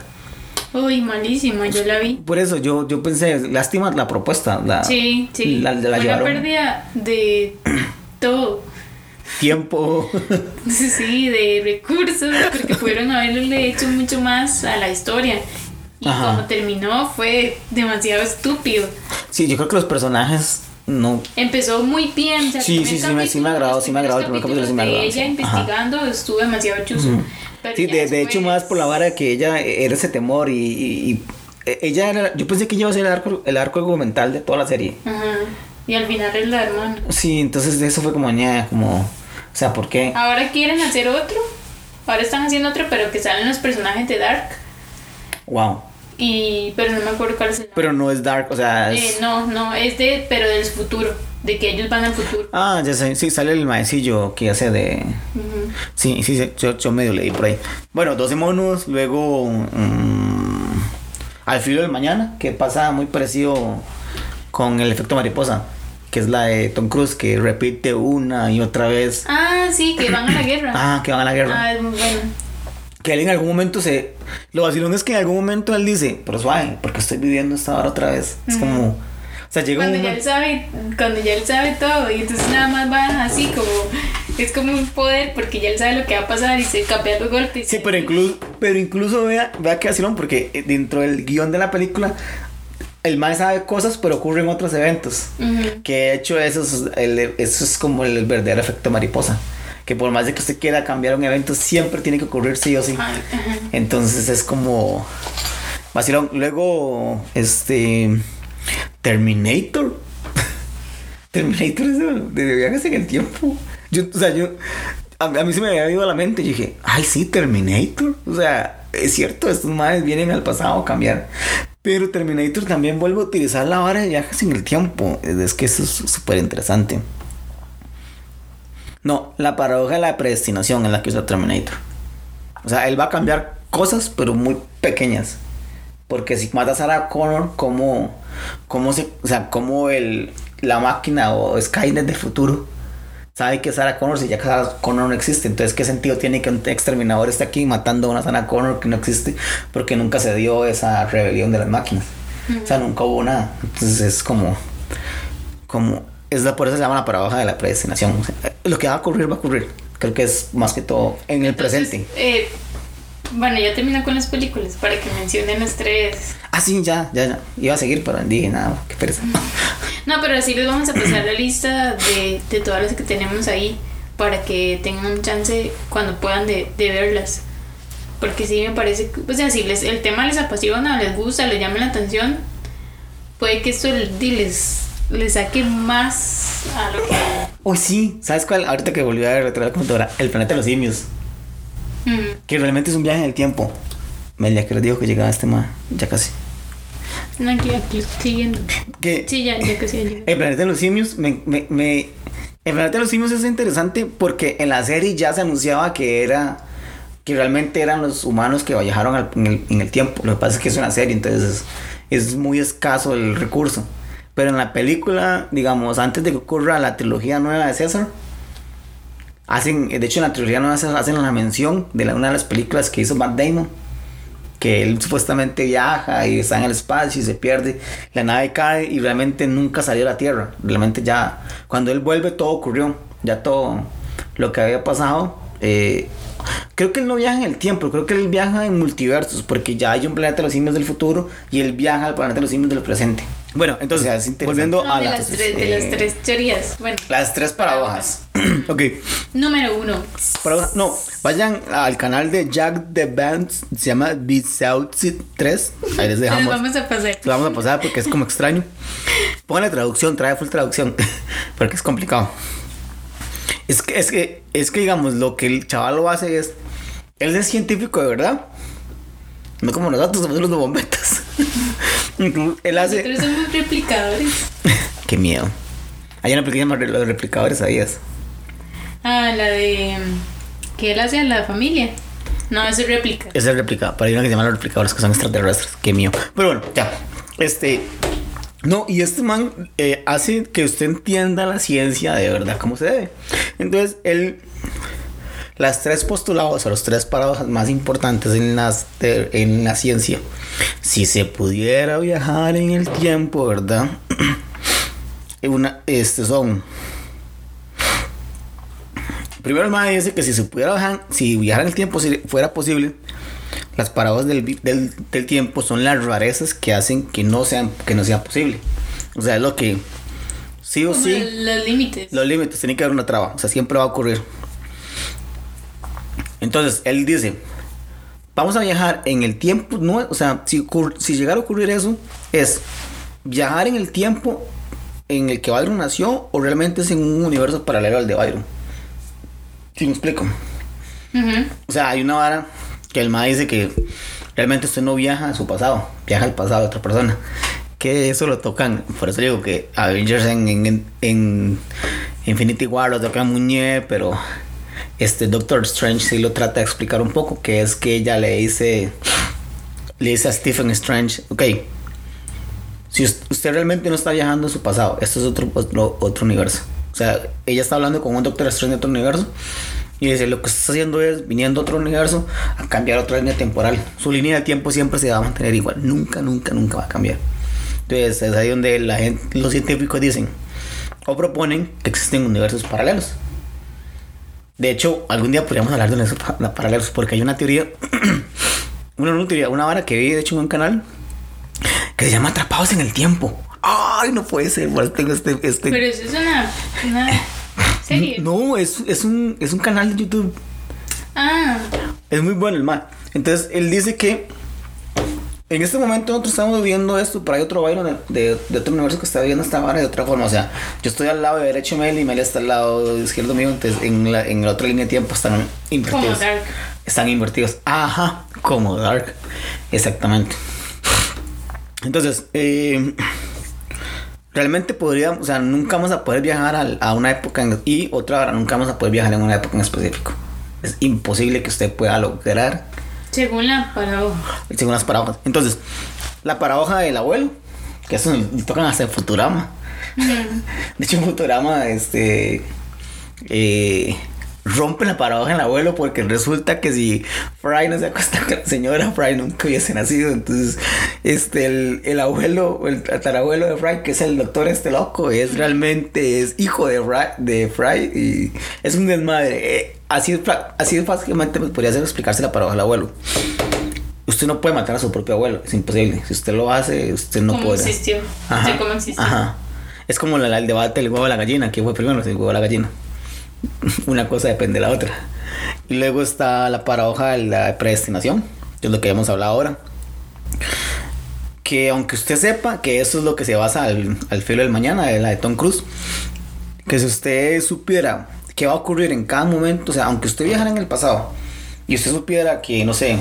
[SPEAKER 1] Uy, malísima, yo la vi.
[SPEAKER 2] Por eso yo, yo pensé, lástima la propuesta. La,
[SPEAKER 1] Sí, sí.
[SPEAKER 2] La, la
[SPEAKER 1] Fue
[SPEAKER 2] llevaron
[SPEAKER 1] pérdida de todo.
[SPEAKER 2] Tiempo.
[SPEAKER 1] Sí, de recursos, porque pudieron haberle hecho mucho más a la historia. Y
[SPEAKER 2] Ajá.
[SPEAKER 1] como terminó fue demasiado estúpido.
[SPEAKER 2] sí, yo creo que los personajes no.
[SPEAKER 1] Empezó muy bien. o sea,
[SPEAKER 2] Sí, sí, sí me- sí me agradó, sí me agradó, el primer capítulo sí me agradó,
[SPEAKER 1] De ella.
[SPEAKER 2] Ajá.
[SPEAKER 1] investigando estuvo demasiado chuzo.
[SPEAKER 2] Sí, de, de hecho, más por la vara que ella era ese temor y, y- y- e- ella era. Yo pensé que ella iba a ser el arco, el arco argumental de toda la serie.
[SPEAKER 1] Ajá. Y al final es la hermana.
[SPEAKER 2] Sí, entonces eso fue como ña, como. O sea, ¿por qué?
[SPEAKER 1] Ahora quieren hacer otro. Ahora están haciendo otro, pero que salen los personajes de Dark.
[SPEAKER 2] Wow.
[SPEAKER 1] Y. Pero no me acuerdo cuál es el nombre.
[SPEAKER 2] Pero no es dark, o sea. es-
[SPEAKER 1] Eh, no, no, es de. Pero del futuro. De que ellos van al futuro.
[SPEAKER 2] Ah, ya sé, sí, sale el maecillo que hace de. Sí, sí, yo, yo medio leí por ahí. Bueno, 12 monos, luego mm, Al filo del mañana, que pasa muy parecido con el efecto mariposa, que es la de Tom Cruise, que repite una y otra vez.
[SPEAKER 1] Ah, sí, que van a la guerra.
[SPEAKER 2] Ah, que van a la guerra.
[SPEAKER 1] Ah, es muy bueno.
[SPEAKER 2] Que él en algún momento se... Lo vacilón es que en algún momento él dice, pero suave, porque estoy viviendo esta hora otra vez. Es
[SPEAKER 1] Ujú.
[SPEAKER 2] como... O sea, llega un
[SPEAKER 1] Cuando ya él
[SPEAKER 2] momento...
[SPEAKER 1] sabe, cuando ya él sabe todo y entonces nada más va así como es como un poder porque ya él sabe lo que va a pasar y se cambia los golpes.
[SPEAKER 2] Sí, pero incluso, pero incluso vea, vea que vacilón, porque eh, dentro del guion de la película, el man sabe cosas, pero ocurren otros eventos. Que de hecho eso es, el- eso es como el verdadero efecto mariposa. Que por más de que usted quiera cambiar un evento, siempre tiene que ocurrir sí o sí.
[SPEAKER 1] Ajá.
[SPEAKER 2] Entonces es como vacilón. Luego, este Terminator. Terminator es de, de viajes en el tiempo. Yo, o sea, yo a, a mí se me había ido a la mente. Yo dije, ay, sí, Terminator. O sea, es cierto, estos madres vienen al pasado a cambiar. Pero Terminator también vuelve a utilizar la vara de viajes en el tiempo. Es que eso es súper interesante. No, la paradoja de la predestinación es la que usa Terminator. O sea, él va a cambiar cosas, pero muy pequeñas. Porque si mata a Sarah Connor, ¿cómo, cómo se, o sea, cómo el, la máquina o Skynet del futuro sabe que Sarah Connor, si ya que Sarah Connor no existe? Entonces, ¿qué sentido tiene que un exterminador esté aquí matando a una Sarah Connor que no existe? Porque nunca se dio esa rebelión de las máquinas. O sea, nunca hubo nada. Entonces, es como, como, es la, por eso se llama la paradoja de la predestinación. O sea, lo que va a ocurrir, va a ocurrir. Creo que es más que todo en el
[SPEAKER 1] Entonces,
[SPEAKER 2] presente.
[SPEAKER 1] eh, bueno, ya termino con las películas para que mencionen las tres.
[SPEAKER 2] Ah, sí, ya, ya, ya. Iba a seguir, pero dije, nada, qué pereza.
[SPEAKER 1] No, pero así les vamos a pasar la lista de, de todas las que tenemos ahí para que tengan un chance cuando puedan de, de verlas. Porque sí me parece, que- o sea, si les, el tema les apasiona, les gusta, les llama la atención, puede que esto les, les, les saque más a lo que...
[SPEAKER 2] Uy, sí, ¿sabes cuál? Ahorita que volví a ver la computadora, El planeta de los simios,
[SPEAKER 1] Mm,
[SPEAKER 2] que realmente es un viaje en el tiempo. Melia que les dijo que llegaba este ma, ya casi.
[SPEAKER 1] No, aquí, aquí.
[SPEAKER 2] Que
[SPEAKER 1] Sí, ya, ya casi ya.
[SPEAKER 2] El planeta de los simios me, me, me- El planeta de los simios es interesante porque en la serie ya se anunciaba que era que realmente eran los humanos que viajaron al- en, el, en el tiempo. Lo que pasa es que es una serie, entonces es muy escaso el recurso. Pero en la película, digamos, antes de que ocurra la trilogía nueva de César, hacen, de hecho en la trilogía de César hacen una mención de una de las películas que hizo Matt Damon, que él supuestamente viaja y está en el espacio y se pierde, la nave cae y realmente nunca salió a la Tierra, realmente ya, cuando él vuelve todo ocurrió, ya todo lo que había pasado. Eh, creo que él no viaja en el tiempo, creo que él viaja en multiversos, porque ya hay un planeta de los simios del futuro y él viaja al planeta de los simios del presente. Bueno, entonces, volviendo
[SPEAKER 1] No,
[SPEAKER 2] a
[SPEAKER 1] de,
[SPEAKER 2] las,
[SPEAKER 1] las tres, de
[SPEAKER 2] eh,
[SPEAKER 1] las tres teorías. Bueno,
[SPEAKER 2] las tres paradojas. ok,
[SPEAKER 1] número uno.
[SPEAKER 2] paradoja- no, vayan al canal de Jack the Band, se llama The South 3, ahí les dejamos.
[SPEAKER 1] vamos a pasar.
[SPEAKER 2] Lo vamos a pasar porque es como extraño. Póngale traducción, trae full traducción. porque es complicado. Es que, es que, es que digamos, lo que el chaval lo hace es. Él es científico de verdad. No como nosotros, somos los bombetas. él hace.
[SPEAKER 1] Nosotros somos replicadores.
[SPEAKER 2] Qué miedo. Hay una película llamada Los replicadores, ¿sabías?
[SPEAKER 1] Ah, la de. ¿Qué él hace a la familia? No, es réplica.
[SPEAKER 2] Es el replicador. Pero hay una que se llama los replicadores que son extraterrestres. Qué mío. Pero bueno, ya. Este. No, y este man eh, hace que usted entienda la ciencia de verdad como se debe. Entonces, él. Las tres postulados o los tres paradojas más importantes en, las, de- en la ciencia. Si se pudiera viajar en el tiempo, ¿verdad? Una, este son. Primero el man dice que si se pudiera viajar, si viajar en el tiempo si fuera posible, las paradojas del, del, del tiempo son las rarezas que hacen que no sean que no sea posible. O sea, es lo que sí o
[SPEAKER 1] Como
[SPEAKER 2] sí
[SPEAKER 1] Los límites.
[SPEAKER 2] los límites tiene que haber una traba, o sea, siempre va a ocurrir. Entonces, él dice, vamos a viajar en el tiempo, no, o sea, si, si llegara a ocurrir eso, es viajar en el tiempo en el que Byron nació o realmente es en un universo paralelo al de Byron. ¿Sí me explico? O sea, hay una vara que el ma dice que realmente usted no viaja a su pasado, viaja al pasado de otra persona. Que eso lo tocan, por eso digo que Avengers en, en, en Infinity War lo tocan muñe, pero este Doctor Strange sí lo trata de explicar un poco, que es que ella le dice, le dice a Stephen Strange, ok, si us- usted realmente no está viajando a su pasado, esto es otro, otro, otro universo. O sea, ella está hablando con un Doctor Strange de otro universo y dice, lo que está haciendo es viniendo a otro universo a cambiar otra línea temporal. Su línea de tiempo siempre se va a mantener igual, nunca, nunca, nunca va a cambiar. Entonces es ahí donde la gente, los científicos dicen o proponen que existen universos paralelos. De hecho, algún día podríamos hablar de pa- paralelos porque hay una teoría, una, una teoría, una vara que vi de hecho en un canal que se llama Atrapados en el Tiempo. Ay, no puede ser, por tengo este, este
[SPEAKER 1] Pero eso es una. una serie.
[SPEAKER 2] no, es, es, un, es un canal de YouTube.
[SPEAKER 1] Ah,
[SPEAKER 2] Es muy bueno el man. Entonces, él dice que en este momento nosotros estamos viendo esto, pero hay otro Byron de, de, de otro universo que está viendo esta vara de otra forma. O sea, yo estoy al lado de derecho de Mel y Mel está al lado izquierdo mío. Entonces, en la, en la otra línea de tiempo están
[SPEAKER 1] como
[SPEAKER 2] invertidos.
[SPEAKER 1] Dark.
[SPEAKER 2] Están invertidos. Ajá, como Dark. Exactamente. Entonces, eh, realmente podríamos, o sea, nunca vamos a poder viajar al- a, una época en- y otra hora, nunca vamos a poder viajar en una época en específico. Es imposible que usted pueda lograr
[SPEAKER 1] Según la paradoja.
[SPEAKER 2] según las paradojas. Entonces, la paradoja del abuelo, que eso tocan hasta en Futurama. De hecho, en Futurama, este. eh, rompe la paradoja del abuelo porque resulta que si Fry no se acuesta con la señora, Fry nunca hubiese nacido. Entonces, este, el, el abuelo, el tatarabuelo de Fry, que es el doctor este loco, es realmente es hijo de Fry, de Fry y es un desmadre. Eh, así, es así es fácilmente podría ser explicarse la paradoja del abuelo. Usted no puede matar a su propio abuelo, es imposible. Si usted lo hace, usted no
[SPEAKER 1] ¿Cómo
[SPEAKER 2] puede.
[SPEAKER 1] existió?
[SPEAKER 2] Ajá,
[SPEAKER 1] ¿cómo existió?
[SPEAKER 2] Ajá. Es como la- la- el debate del huevo a la gallina. ¿Quién fue primero? El huevo o la gallina. Una cosa depende de la otra. Y luego está la paradoja de la predestinación, que es lo que hemos hablado ahora. Que aunque usted sepa que eso es lo que se basa al, al filo del mañana, de la de Tom Cruise, que si usted supiera qué va a ocurrir en cada momento, o sea, aunque usted viajara en el pasado y usted supiera que, no sé,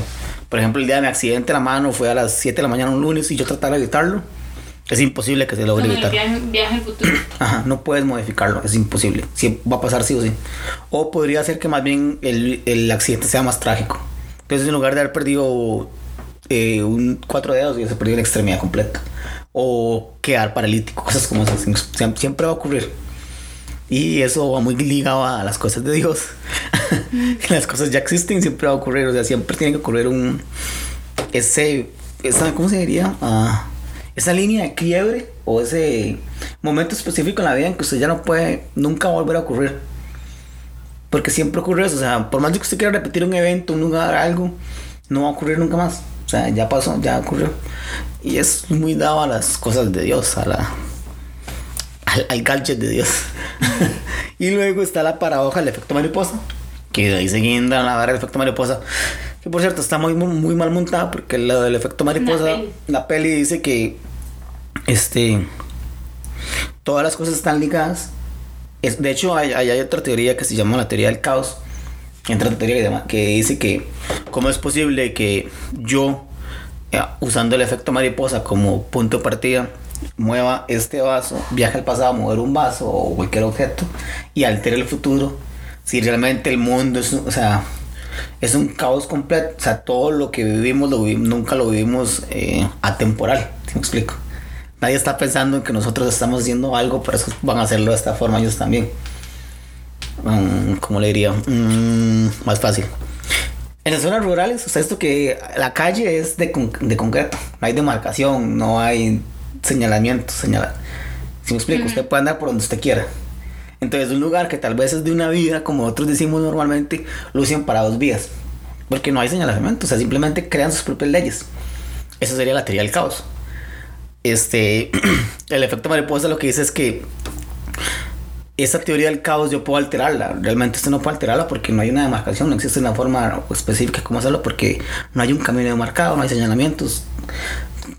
[SPEAKER 2] por ejemplo, el día de mi accidente la mano fue a las 7 de la mañana un lunes y yo tratara de evitarlo, es imposible que se logre evitar.
[SPEAKER 1] viaje, viaje al futuro.
[SPEAKER 2] Ajá, no puedes modificarlo, es imposible. Sí, va a pasar sí o sí. O podría ser que más bien el, el accidente sea más trágico. Entonces, en lugar de haber perdido eh, un cuatro dedos y se perdió una extremidad completa. O quedar paralítico, cosas como esas. Siempre va a ocurrir. Y eso va muy ligado a las cosas de Dios. las cosas ya existen, siempre va a ocurrir. O sea, siempre tiene que ocurrir un. Ese. Esa, ¿Cómo se diría? Ah, esa línea de quiebre o ese momento específico en la vida en que usted ya no puede nunca volver a ocurrir. Porque siempre ocurre eso. O sea, por más que usted quiera repetir un evento, un lugar, algo, no va a ocurrir nunca más. O sea, ya pasó, ya ocurrió. Y es muy dado a las cosas de Dios, a la, al, gadget de Dios. y luego está la paradoja del efecto mariposa. Que ahí se guinda la barra del efecto mariposa. Que por cierto está muy, muy, mal montada porque lo del efecto mariposa, la peli dice que este todas las cosas están ligadas. Es, de hecho, hay, hay, otra teoría que se llama la teoría del caos. Otra teoría que dice que cómo es posible que yo, eh, usando el efecto mariposa como punto de partida, mueva este vaso, viaje al pasado a mover un vaso o cualquier objeto y altere el futuro. Si realmente el mundo es, o sea, es un caos completo, o sea, todo lo que vivimos, nunca lo vivimos eh, atemporal, ¿sí me explico? Nadie está pensando en que nosotros estamos haciendo algo, por eso van a hacerlo de esta forma ellos también. Um, ¿Cómo le diría? Mm, más fácil. En las zonas rurales, o sea, esto que la calle es de, de concreto, no hay demarcación, no hay señalamiento, señalar. Si me explico, usted puede andar por donde usted quiera. Entonces, un lugar que tal vez es de una vida, como nosotros decimos normalmente, lo usan para dos vías. Porque no hay señalamiento, o sea, simplemente crean sus propias leyes. Eso sería la teoría del caos. Este, el efecto mariposa lo que dice es que esa teoría del caos yo puedo alterarla. Realmente usted no puede alterarla porque no hay una demarcación, no existe una forma específica como hacerlo porque no hay un camino demarcado, no hay señalamientos.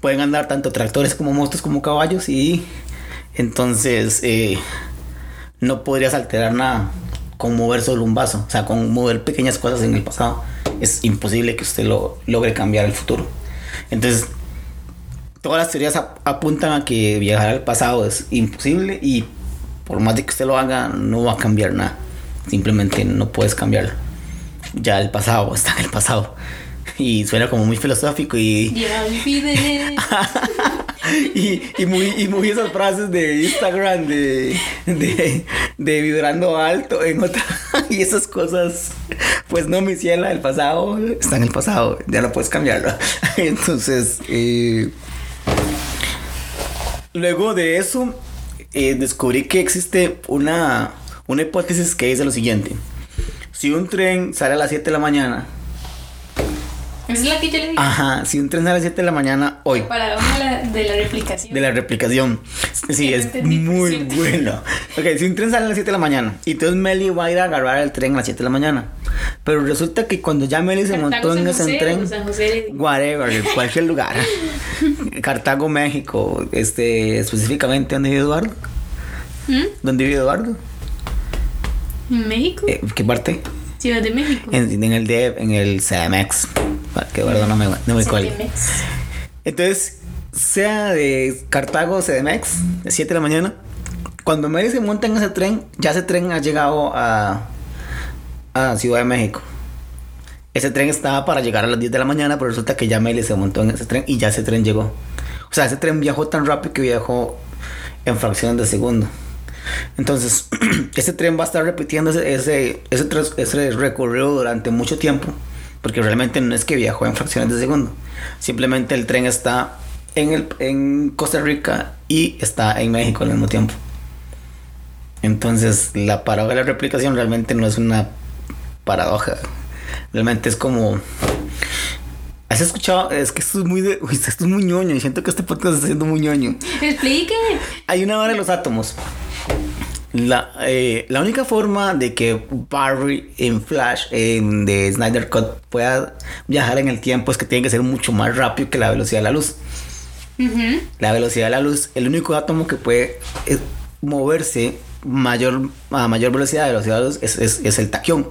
[SPEAKER 2] Pueden andar tanto tractores como motos como caballos y entonces eh, no podrías alterar nada con mover solo un vaso, o sea, con mover pequeñas cosas en el pasado. Es imposible que usted lo logre cambiar el futuro. Entonces, todas las teorías apuntan a que viajar al pasado es imposible y por más de que usted lo haga, no va a cambiar nada. Simplemente no puedes cambiarlo. Ya el pasado está en el pasado. Y suena como muy filosófico y.
[SPEAKER 1] Ya
[SPEAKER 2] y, y, muy, y muy esas frases de Instagram de, de, de vibrando alto en otra. y esas cosas. Pues no, mi ciela, el pasado está en el pasado. Ya no puedes cambiarlo. Entonces. Eh, luego de eso eh, descubrí que existe una, una hipótesis que dice lo siguiente. Si un tren sale a las 7 de la mañana
[SPEAKER 1] es la que yo le dije.
[SPEAKER 2] Ajá, si un tren sale a las 7 de la mañana hoy.
[SPEAKER 1] Para una de la replicación.
[SPEAKER 2] De la replicación. Sí, es muy bueno. Ok, si un tren sale a las 7 de la mañana y entonces Meli va a ir a agarrar el tren a las 7 de la mañana. Pero resulta que cuando ya Meli se montó en ese tren, whatever, cualquier lugar. Cartago, México, este, específicamente, ¿dónde vive Eduardo? ¿Mm? ¿Dónde vive Eduardo?
[SPEAKER 1] ¿En México?
[SPEAKER 2] Eh, ¿Qué parte?
[SPEAKER 1] Ciudad de México.
[SPEAKER 2] En, en el DF, en el CDMX. Que verdad no me, no me Entonces, sea de Cartago, CDMX, de 7 de la mañana. Cuando Mary se monta en ese tren, ya ese tren ha llegado a, a Ciudad de México. Ese tren estaba para llegar a las 10 de la mañana, pero resulta que ya Meli se montó en ese tren y ya ese tren llegó. O sea, ese tren viajó tan rápido que viajó en fracciones de segundo. Entonces, ese tren va a estar repitiendo ese, ese, ese, recorrido durante mucho tiempo, porque realmente no es que viajó en fracciones de segundo. Simplemente el tren está en, el, en Costa Rica y está en México al mismo tiempo. Entonces, la paradoja de la replicación realmente no es una paradoja. Realmente es como. ¿Has escuchado? Es que esto es muy de. Uy, esto es muy ñoño. Y siento que este podcast está siendo muy ñoño.
[SPEAKER 1] Explique.
[SPEAKER 2] Hay una hora de los átomos. La, eh, la única forma de que Barry en Flash en de Snyder Cut pueda viajar en el tiempo es que tiene que ser mucho más rápido que la velocidad de la luz. La velocidad de la luz, el único átomo que puede eh, moverse mayor, a mayor velocidad de velocidad de la luz es, es el taquión.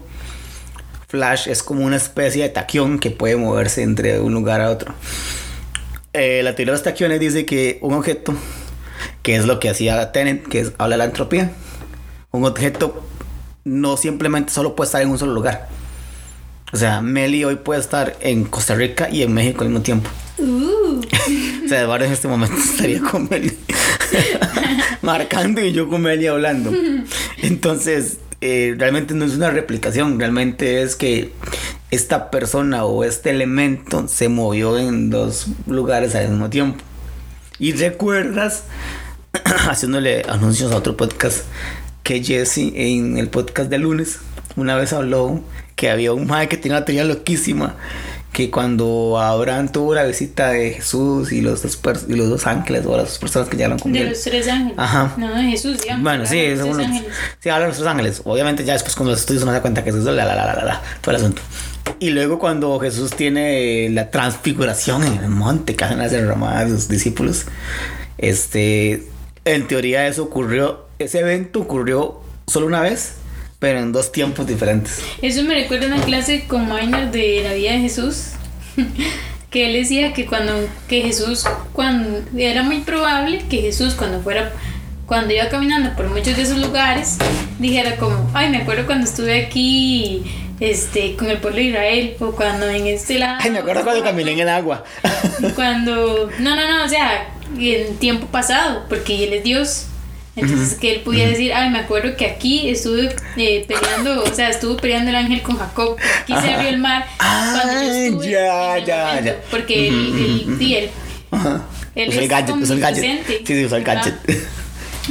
[SPEAKER 2] Flash es como una especie de taquión que puede moverse entre un lugar a otro. Eh, la teoría de los taquiones dice que un objeto, que es lo que hacía Tennant, que es, habla de la entropía, un objeto no simplemente solo puede estar en un solo lugar. O O sea, Meli hoy puede estar en Costa Rica y en México al mismo tiempo.
[SPEAKER 1] Uh.
[SPEAKER 2] o sea, Eduardo en este momento estaría con Meli marcando y yo con Meli hablando. Entonces, eh, realmente no es una replicación, realmente es que esta persona o este elemento se movió en dos lugares al mismo tiempo. Y recuerdas, haciéndole anuncios a otro podcast, que Jesse en el podcast de lunes una vez habló que había un mae que tenía una teoría loquísima que cuando Abraham tuvo la visita de Jesús y los dos, y los dos ángeles o las personas que llegaron con
[SPEAKER 1] De
[SPEAKER 2] él.
[SPEAKER 1] los tres ángeles.
[SPEAKER 2] Ajá.
[SPEAKER 1] No, de Jesús, ya.
[SPEAKER 2] Bueno, sí, unos-
[SPEAKER 1] ángeles.
[SPEAKER 2] sí, hablan los tres ángeles. Obviamente ya después con los estudios uno se da cuenta que es eso, la, la, la, la, la, todo el asunto. Y luego cuando Jesús tiene la transfiguración en el monte que hacen las derramadas de sus discípulos, este, en teoría eso ocurrió, ese evento ocurrió solo una vez, pero en dos tiempos diferentes.
[SPEAKER 1] Eso me recuerda a una clase con Minor de la vida de Jesús. que él decía que cuando que Jesús cuando era muy probable que Jesús cuando fuera cuando iba caminando por muchos de esos lugares dijera como ay me acuerdo cuando estuve aquí este con el pueblo de Israel o cuando en este lado
[SPEAKER 2] Ay, me acuerdo cuando caminé en el agua.
[SPEAKER 1] cuando no no no o sea en tiempo pasado porque él es Dios entonces que él pudiera decir ay me acuerdo que aquí estuve eh, peleando o sea estuvo peleando el ángel con Jacob aquí se abrió el mar yo estuve
[SPEAKER 2] ya, ya,
[SPEAKER 1] momento",
[SPEAKER 2] ya.
[SPEAKER 1] porque él, él, sí, él-
[SPEAKER 2] Usó el
[SPEAKER 1] es
[SPEAKER 2] gadget, usó el gadget. Sí, sí, usó el gadget.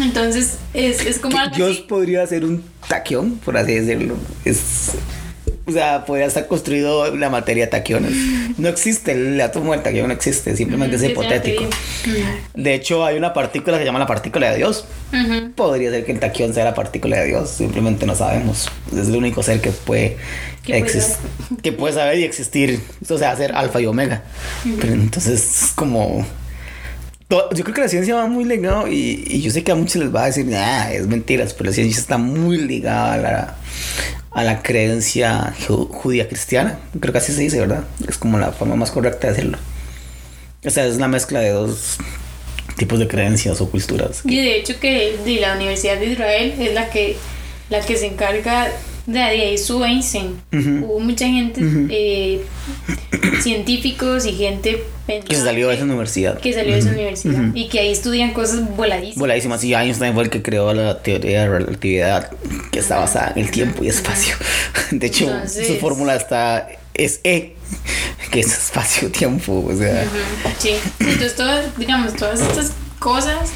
[SPEAKER 1] entonces es, es como algo
[SPEAKER 2] Dios
[SPEAKER 1] así.
[SPEAKER 2] podría ser un taquión, por así decirlo. Es, o sea, podría estar construido la materia de taquiones. No existe, el átomo del taquión no existe, simplemente es hipotético. De hecho, hay una partícula que se llama la partícula de Dios. Podría ser que el taquión sea la partícula de Dios, simplemente no sabemos. Es el único ser que puede,
[SPEAKER 1] Que puede
[SPEAKER 2] exis- que puede saber y existir, o sea, ser alfa y omega. Pero entonces, es como. Yo creo que la ciencia va muy ligado y, y yo sé que a muchos les va a decir, nah, es mentiras, pero la ciencia está muy ligada a la, a la creencia ju- judía cristiana. Creo que así se dice, ¿verdad? Es como la forma más correcta de decirlo. O sea, es la mezcla de dos tipos de creencias o culturas.
[SPEAKER 1] Y de hecho que de la Universidad de Israel es la que la que se encarga de, ahí su Einstein. Hubo mucha gente, eh, científicos y gente
[SPEAKER 2] Que salió de esa universidad.
[SPEAKER 1] que salió de esa universidad y que ahí estudian cosas voladísimas.
[SPEAKER 2] Voladísimas. Y Einstein fue el que creó la teoría de relatividad que está basada en el tiempo y espacio. De hecho,
[SPEAKER 1] Entonces-
[SPEAKER 2] su fórmula está es E, que es espacio-tiempo. O sea,
[SPEAKER 1] Sí, entonces todas, digamos, todas estas cosas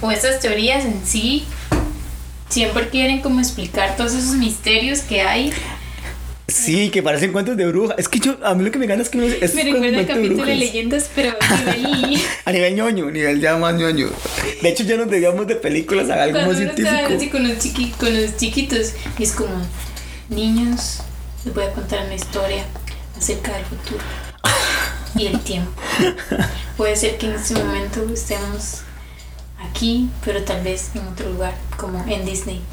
[SPEAKER 1] o estas teorías en sí siempre quieren como explicar todos esos misterios que hay.
[SPEAKER 2] sí, que parecen cuentos de bruja. Es que yo, a mí lo que me gana es que no es
[SPEAKER 1] Me recuerda el
[SPEAKER 2] de
[SPEAKER 1] capítulo de
[SPEAKER 2] brujas.
[SPEAKER 1] leyendas, pero a nivel
[SPEAKER 2] A nivel ñoño, nivel ya más ñoño. De hecho, ya nos debíamos de películas a algo
[SPEAKER 1] cuando
[SPEAKER 2] más
[SPEAKER 1] uno está así
[SPEAKER 2] científico.
[SPEAKER 1] con los, chiqui, con los chiquitos es como niños les voy a contar una historia acerca del futuro y el tiempo puede ser que en este momento estemos aquí pero tal vez en otro lugar como en Disney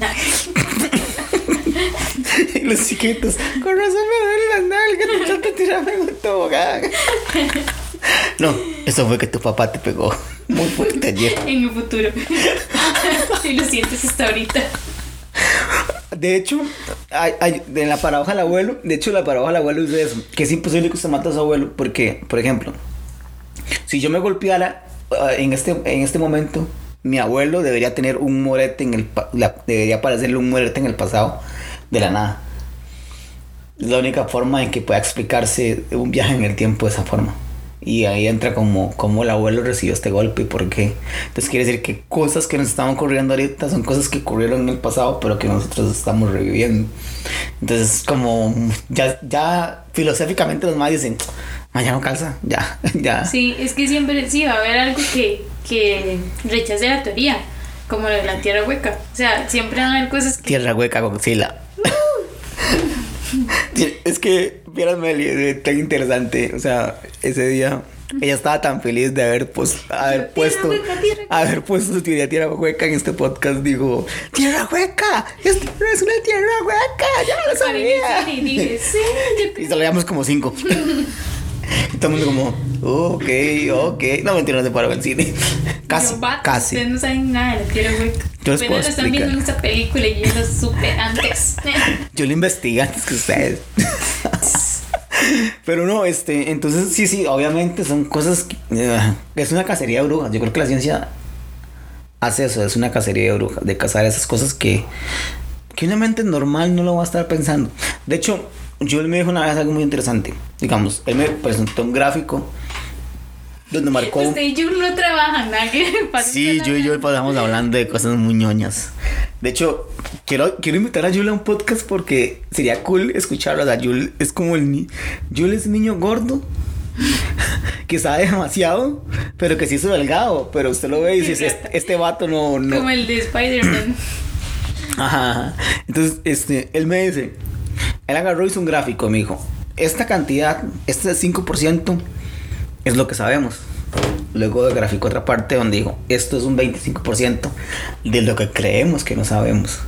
[SPEAKER 2] Y los chiquitos, con razón me duelen las nalgas, tanto tirarme en un tobogán. No, eso fue que tu papá te pegó muy fuerte ayer.
[SPEAKER 1] en el futuro y lo sientes hasta ahorita
[SPEAKER 2] De hecho, hay, hay- en la paradoja del abuelo, de hecho, la paradoja del abuelo dice eso, que es imposible que usted mate a su abuelo, porque, por ejemplo, si yo me golpeara ah, en este, en este momento, mi abuelo debería tener un morete en el, la- debería aparecerle un morete en el pasado de la nada. Es la única forma en que pueda explicarse un viaje en el tiempo de esa forma. Y ahí entra como, como el abuelo recibió este golpe y por qué. Entonces quiere decir que cosas que nos están ocurriendo ahorita son cosas que ocurrieron en el pasado, pero que nosotros estamos reviviendo. Entonces, como ya, ya filosóficamente los más dicen, "Ma, ya no calza, ya, ya.
[SPEAKER 1] sí es que siempre sí va a haber algo que, que rechace la teoría como lo de la tierra hueca o sea siempre van a haber cosas que
[SPEAKER 2] Tierra hueca Godzilla. Es que, vieras Meli, tan interesante. O sea, ese día ella estaba tan feliz de haber, pues, haber
[SPEAKER 1] Tierra
[SPEAKER 2] puesto,
[SPEAKER 1] hueca, tierra
[SPEAKER 2] haber puesto su teoría tierra hueca en este podcast. Dijo, tierra hueca, esto no es una tierra hueca, ya lo
[SPEAKER 1] en el
[SPEAKER 2] sabía.
[SPEAKER 1] y dije sí
[SPEAKER 2] Y se lo llamamos como cinco. Y todo el mundo como, "Oh, ok, ok. No, mentira, no se paró el cine. Casi,
[SPEAKER 1] Yo,
[SPEAKER 2] casi.
[SPEAKER 1] Ustedes no saben nada de la tierra hueca.
[SPEAKER 2] Yo les puedo
[SPEAKER 1] están viendo esta película y yo lo supe antes.
[SPEAKER 2] Yo lo investigué antes que ustedes. Pero no, este, entonces sí, sí, obviamente son cosas. que, eh, es una cacería de brujas. Yo creo que la ciencia hace eso, es una cacería de brujas, de cazar esas cosas que, que una mente normal no lo va a estar pensando. De hecho, Joel me dijo una vez algo muy interesante. Digamos, él me presentó un gráfico donde marcó.
[SPEAKER 1] Usted y yo no trabajan, nada que
[SPEAKER 2] Sí, yo y yo pasamos hablando de cosas muy ñoñas. De hecho, quiero, quiero invitar a Yul a un podcast porque sería cool escucharlo. O sea, Yul es como el ni Yul es un niño gordo que sabe demasiado, pero que sí es delgado. Pero usted lo ve y dice, este, este vato no, no.
[SPEAKER 1] Como el de Spider-Man.
[SPEAKER 2] Ajá, ajá. Entonces, este, él me dice, él agarró y hizo un gráfico, me dijo, esta cantidad, este 5% es lo que sabemos. Luego graficó otra parte donde dijo, esto es un 25% de lo que creemos que no sabemos.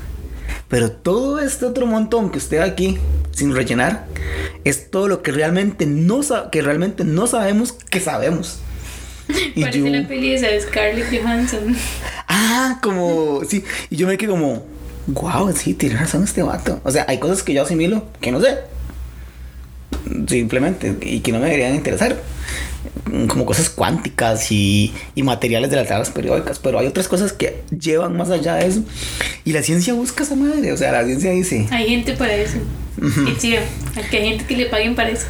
[SPEAKER 2] Pero todo este otro montón que usted aquí, sin rellenar, es todo lo que realmente no, sa- que realmente no sabemos que sabemos. Y
[SPEAKER 1] Parece
[SPEAKER 2] yo-
[SPEAKER 1] la peli de Scarlett Johansson.
[SPEAKER 2] Ah, como, sí. Y yo me quedé como, wow, sí, tiene razón este vato. O sea, hay cosas que yo asimilo que no sé. Simplemente, y que no me deberían interesar. Como cosas cuánticas y, y materiales de las tablas periódicas. Pero hay otras cosas que llevan más allá de eso. Y la ciencia busca esa madre. O sea, la ciencia dice,
[SPEAKER 1] Hay gente para eso. Y sí, que hay gente que le paguen para eso.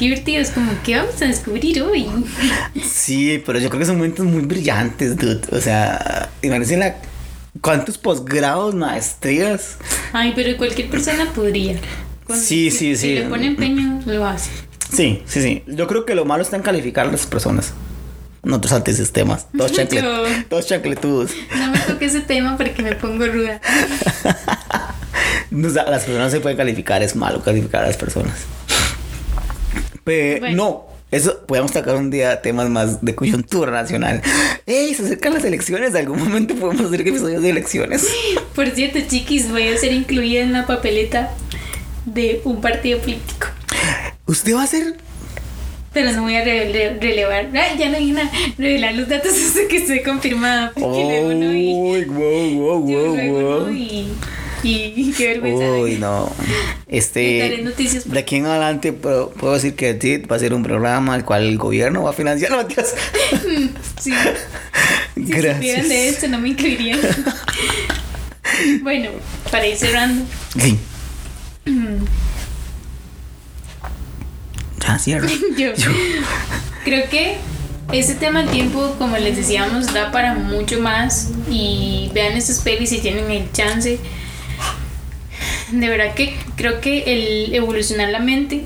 [SPEAKER 1] Qué divertido, es como, ¿qué vamos a descubrir hoy?
[SPEAKER 2] sí, pero yo creo que son momentos muy brillantes, dude. O sea, imagínense la. ¿Cuántos posgrados, maestrías?
[SPEAKER 1] Ay, pero cualquier persona podría.
[SPEAKER 2] Sí,
[SPEAKER 1] si-
[SPEAKER 2] sí,
[SPEAKER 1] Si
[SPEAKER 2] sí.
[SPEAKER 1] le pone empeño, lo hace.
[SPEAKER 2] Sí, sí, sí. Yo creo que lo malo está en calificar a las personas. Nosotros antisestemas. Todos, chancle,
[SPEAKER 1] Yo-
[SPEAKER 2] todos chancletudos.
[SPEAKER 1] No me toque ese tema porque me pongo ruda.
[SPEAKER 2] O sea, las personas se pueden calificar, es malo calificar a las personas. Pero
[SPEAKER 1] Bueno.
[SPEAKER 2] no, eso podemos tocar un día temas más de coyuntura nacional. ¡Ey! Se acercan las elecciones. Algún momento podemos hacer episodios de elecciones.
[SPEAKER 1] Por cierto, chiquis, voy a ser incluida en la papeleta de un partido político.
[SPEAKER 2] ¿Usted va a ser?
[SPEAKER 1] Pero no voy a re- re- relevar. Ay, ya no hay una revelar los datos hasta que esté confirmada. Porque luego no
[SPEAKER 2] wow, wow, wow, wow.
[SPEAKER 1] Y, qué vergüenza.
[SPEAKER 2] Uy, no. Este.
[SPEAKER 1] noticias.
[SPEAKER 2] De aquí en adelante puedo, puedo decir que TIT va a ser un programa al cual el gobierno va a financiar. No, mentiras.
[SPEAKER 1] Sí. Si supieran de esto, no me incluirían. bueno, para ir cerrando.
[SPEAKER 2] Sí. Ya cierro.
[SPEAKER 1] Yo
[SPEAKER 2] Yo-
[SPEAKER 1] creo que este tema del tiempo, como les decíamos, da para mucho más. Y vean estas pelis si tienen el chance. De verdad que creo que el evolucionar la mente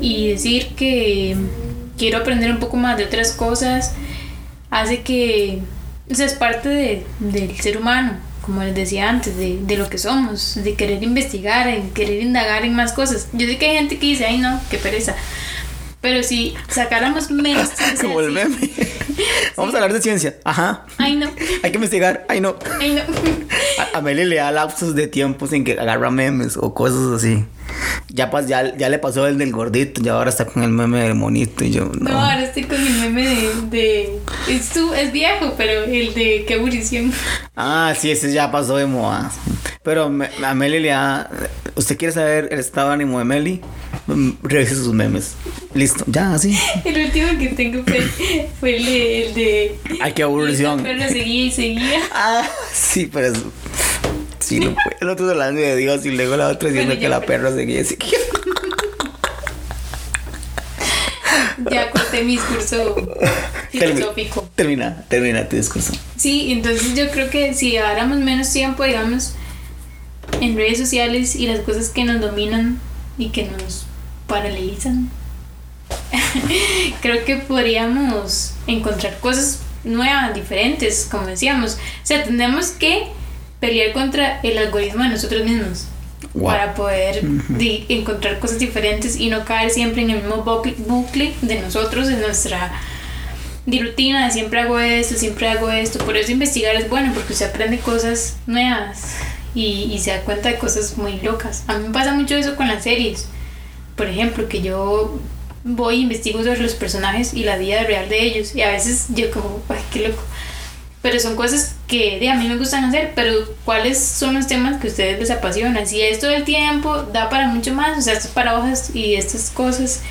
[SPEAKER 1] y decir que quiero aprender un poco más de otras cosas hace que, o sea, es parte de- del ser humano, como les decía antes, de, de lo que somos, de querer investigar, de querer indagar en más cosas. Yo sé que hay gente que dice, ay no, qué pereza. Pero si sacáramos menos...
[SPEAKER 2] Como el meme. Vamos a hablar de ciencia. Ajá.
[SPEAKER 1] Ay no,
[SPEAKER 2] Hay que investigar. Ay, no.
[SPEAKER 1] ay no.
[SPEAKER 2] A, a Meli le da lapsos de tiempo sin que agarra memes o cosas así. Ya, pas, ya, ya le pasó el del gordito, ya ahora está con el meme del monito y yo, no.
[SPEAKER 1] No, ahora estoy con el meme de... de es, viejo, pero el de qué aburrición.
[SPEAKER 2] Ah, sí, ese ya pasó de moda. Pero me- a Meli le da. ¿Usted quiere saber el estado de ánimo de Meli? Mm, Revise sus memes. Listo, ya, así.
[SPEAKER 1] El último que tengo fue, fue el de... El de
[SPEAKER 2] Ay, qué aburrición.
[SPEAKER 1] Pero seguía y seguía.
[SPEAKER 2] Ah, sí, pero es. Sí, no puede. El otro hablando de Dios y luego la otra diciendo
[SPEAKER 1] Bueno,
[SPEAKER 2] que la perra seguía así.
[SPEAKER 1] Ya corté mi discurso filosófico.
[SPEAKER 2] Termina, termina tu discurso.
[SPEAKER 1] Sí, entonces yo creo que si dáramos menos tiempo, digamos, en redes sociales y las cosas que nos dominan y que nos paralizan, creo que podríamos encontrar cosas nuevas, diferentes, como decíamos. O sea, tenemos que pelear contra el algoritmo de nosotros mismos.
[SPEAKER 2] Wow.
[SPEAKER 1] Para poder di- encontrar cosas diferentes y no caer siempre en el mismo bucle, de nosotros, en nuestra di rutina de siempre hago esto, siempre hago esto. Por eso investigar es bueno, porque usted aprende cosas nuevas y, y se da cuenta de cosas muy locas. A mí me pasa mucho eso con las series. Por ejemplo, que yo voy e investigo sobre los personajes y la vida real de ellos. Y a veces yo como, ay, qué loco. Pero son cosas que de, a mí me gustan hacer, pero ¿cuáles son los temas que a ustedes les apasionan? Si esto del tiempo da para mucho más, o sea, esto es para hojas y estas cosas,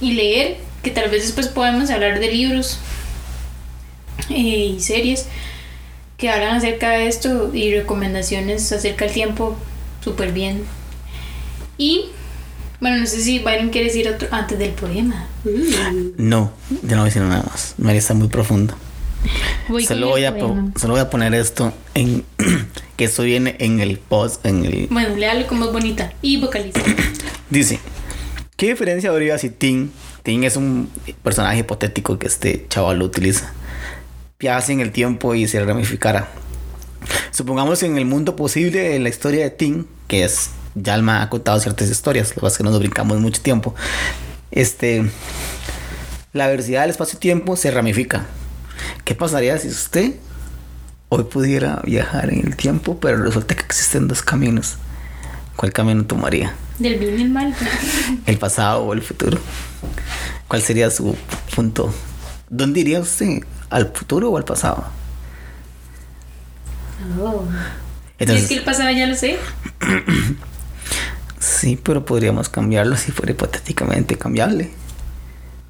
[SPEAKER 1] y leer, que tal vez después podemos hablar de libros eh, y series que hablan acerca de esto y recomendaciones acerca del tiempo súper bien. Y bueno, no sé si Byron quiere decir otro antes del poema.
[SPEAKER 2] No, yo no voy a decir nada más. María está muy profundo.
[SPEAKER 1] Voy
[SPEAKER 2] Solo
[SPEAKER 1] con
[SPEAKER 2] voy, a
[SPEAKER 1] poema.
[SPEAKER 2] solo voy a poner esto en que esto viene en el post en el
[SPEAKER 1] Bueno, léalo como es bonita y vocaliza.
[SPEAKER 2] dice ¿Qué diferencia habría si Tim Tim es un personaje hipotético que este chaval lo utiliza viajase en el tiempo y se ramificara supongamos que en el mundo posible la historia de Tim que es Yalma ha contado ciertas historias lo que pasa es que no nos brincamos mucho tiempo este la velocidad del espacio-tiempo se ramifica ¿qué pasaría si usted hoy pudiera viajar en el tiempo, pero resulta que existen dos caminos. ¿Cuál camino tomaría?
[SPEAKER 1] Del bien y el mal.
[SPEAKER 2] ¿El pasado o el futuro? ¿Cuál sería su punto? ¿Dónde iría usted? ¿Al futuro o al pasado?
[SPEAKER 1] Oh.
[SPEAKER 2] Entonces,
[SPEAKER 1] es que el pasado ya lo sé.
[SPEAKER 2] sí, pero podríamos cambiarlo si fuera hipotéticamente cambiable.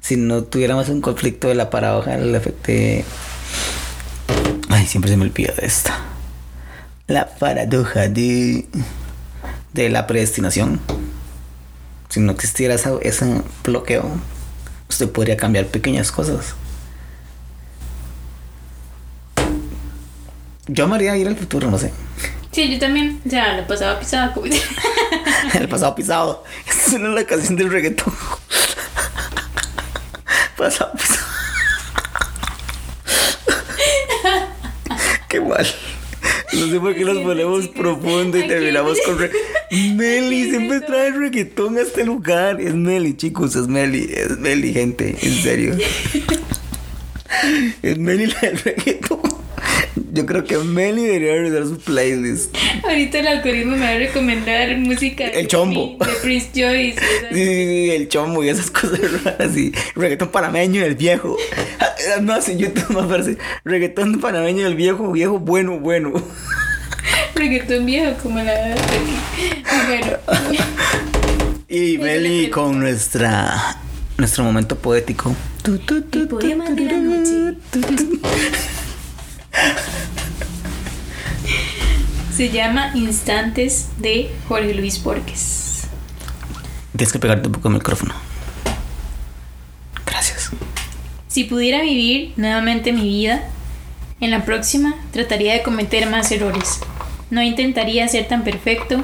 [SPEAKER 2] Si no tuviéramos un conflicto de la paradoja del efecto. Ay, siempre se me olvida de esta. La paradoja de... De la predestinación. Si no existiera esa- ese bloqueo, usted podría cambiar pequeñas cosas. Yo me haría ir al futuro, no sé.
[SPEAKER 1] Sí, yo también. O sea, lo pasaba pisada. Como...
[SPEAKER 2] El pasado pisado. Esa es la canción del reggaetón. Pasado pisado. Qué mal. No sé por qué nos ponemos profundo y terminamos con re- Meli, siempre trae reggaetón a este lugar. Es Meli, chicos, es Meli, es Meli, gente, en serio. Es Meli la del reggaetón. Yo creo que Meli debería revisar su playlist.
[SPEAKER 1] Ahorita el algoritmo me va a recomendar música.
[SPEAKER 2] El chombo.
[SPEAKER 1] De Prince Joyce.
[SPEAKER 2] Sí, sí, sí, el chombo y esas cosas raras y reggaetón panameño del viejo. Ah, No, en YouTube me aparece reggaetón panameño del viejo, viejo, bueno, bueno.
[SPEAKER 1] Reggaetón viejo como la. Bueno.
[SPEAKER 2] Y Meli con nuestra nuestro momento poético. Tu, tu, tu,
[SPEAKER 1] El poema de la noche. Se llama Instantes de Jorge Luis Borges.
[SPEAKER 2] Tienes que pegarte un poco el micrófono. Gracias.
[SPEAKER 1] Si pudiera vivir nuevamente mi vida, en la próxima trataría de cometer más errores. No intentaría ser tan perfecto,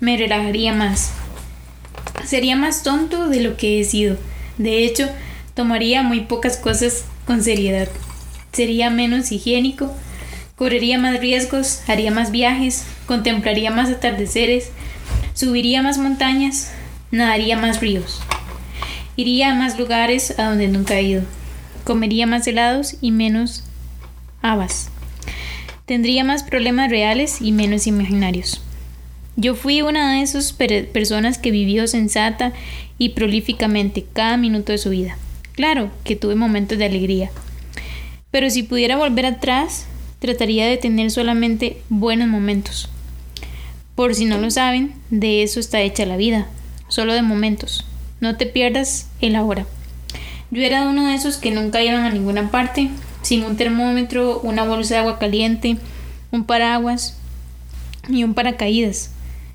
[SPEAKER 1] me relajaría más. Sería más tonto de lo que he sido. De hecho, tomaría muy pocas cosas con seriedad. Sería menos higiénico, correría más riesgos, haría más viajes, contemplaría más atardeceres, subiría más montañas, nadaría más ríos. Iría a más lugares a donde nunca he ido. Comería más helados y menos habas. Tendría más problemas reales y menos imaginarios. Yo fui una de esas per- personas que vivió sensata y prolíficamente cada minuto de su vida. Claro que tuve momentos de alegría. Pero si pudiera volver atrás, trataría de tener solamente buenos momentos. Por si no lo saben, de eso está hecha la vida, solo de momentos. No te pierdas el ahora. Yo era uno de esos que nunca iban a ninguna parte, sin un termómetro, una bolsa de agua caliente, un paraguas y un paracaídas.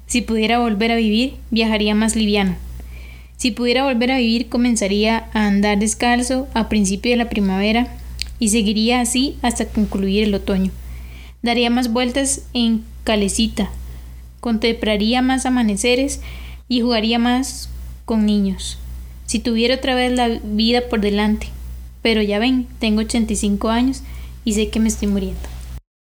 [SPEAKER 1] Si pudiera volver a vivir, viajaría más liviano. Si pudiera volver a vivir, comenzaría a andar descalzo a principio de la primavera y seguiría así hasta concluir el otoño. Daría más vueltas en calecita, contemplaría más amaneceres y jugaría más con niños. Si tuviera otra vez la vida por delante. Pero ya ven, tengo 85 años y sé que me estoy muriendo.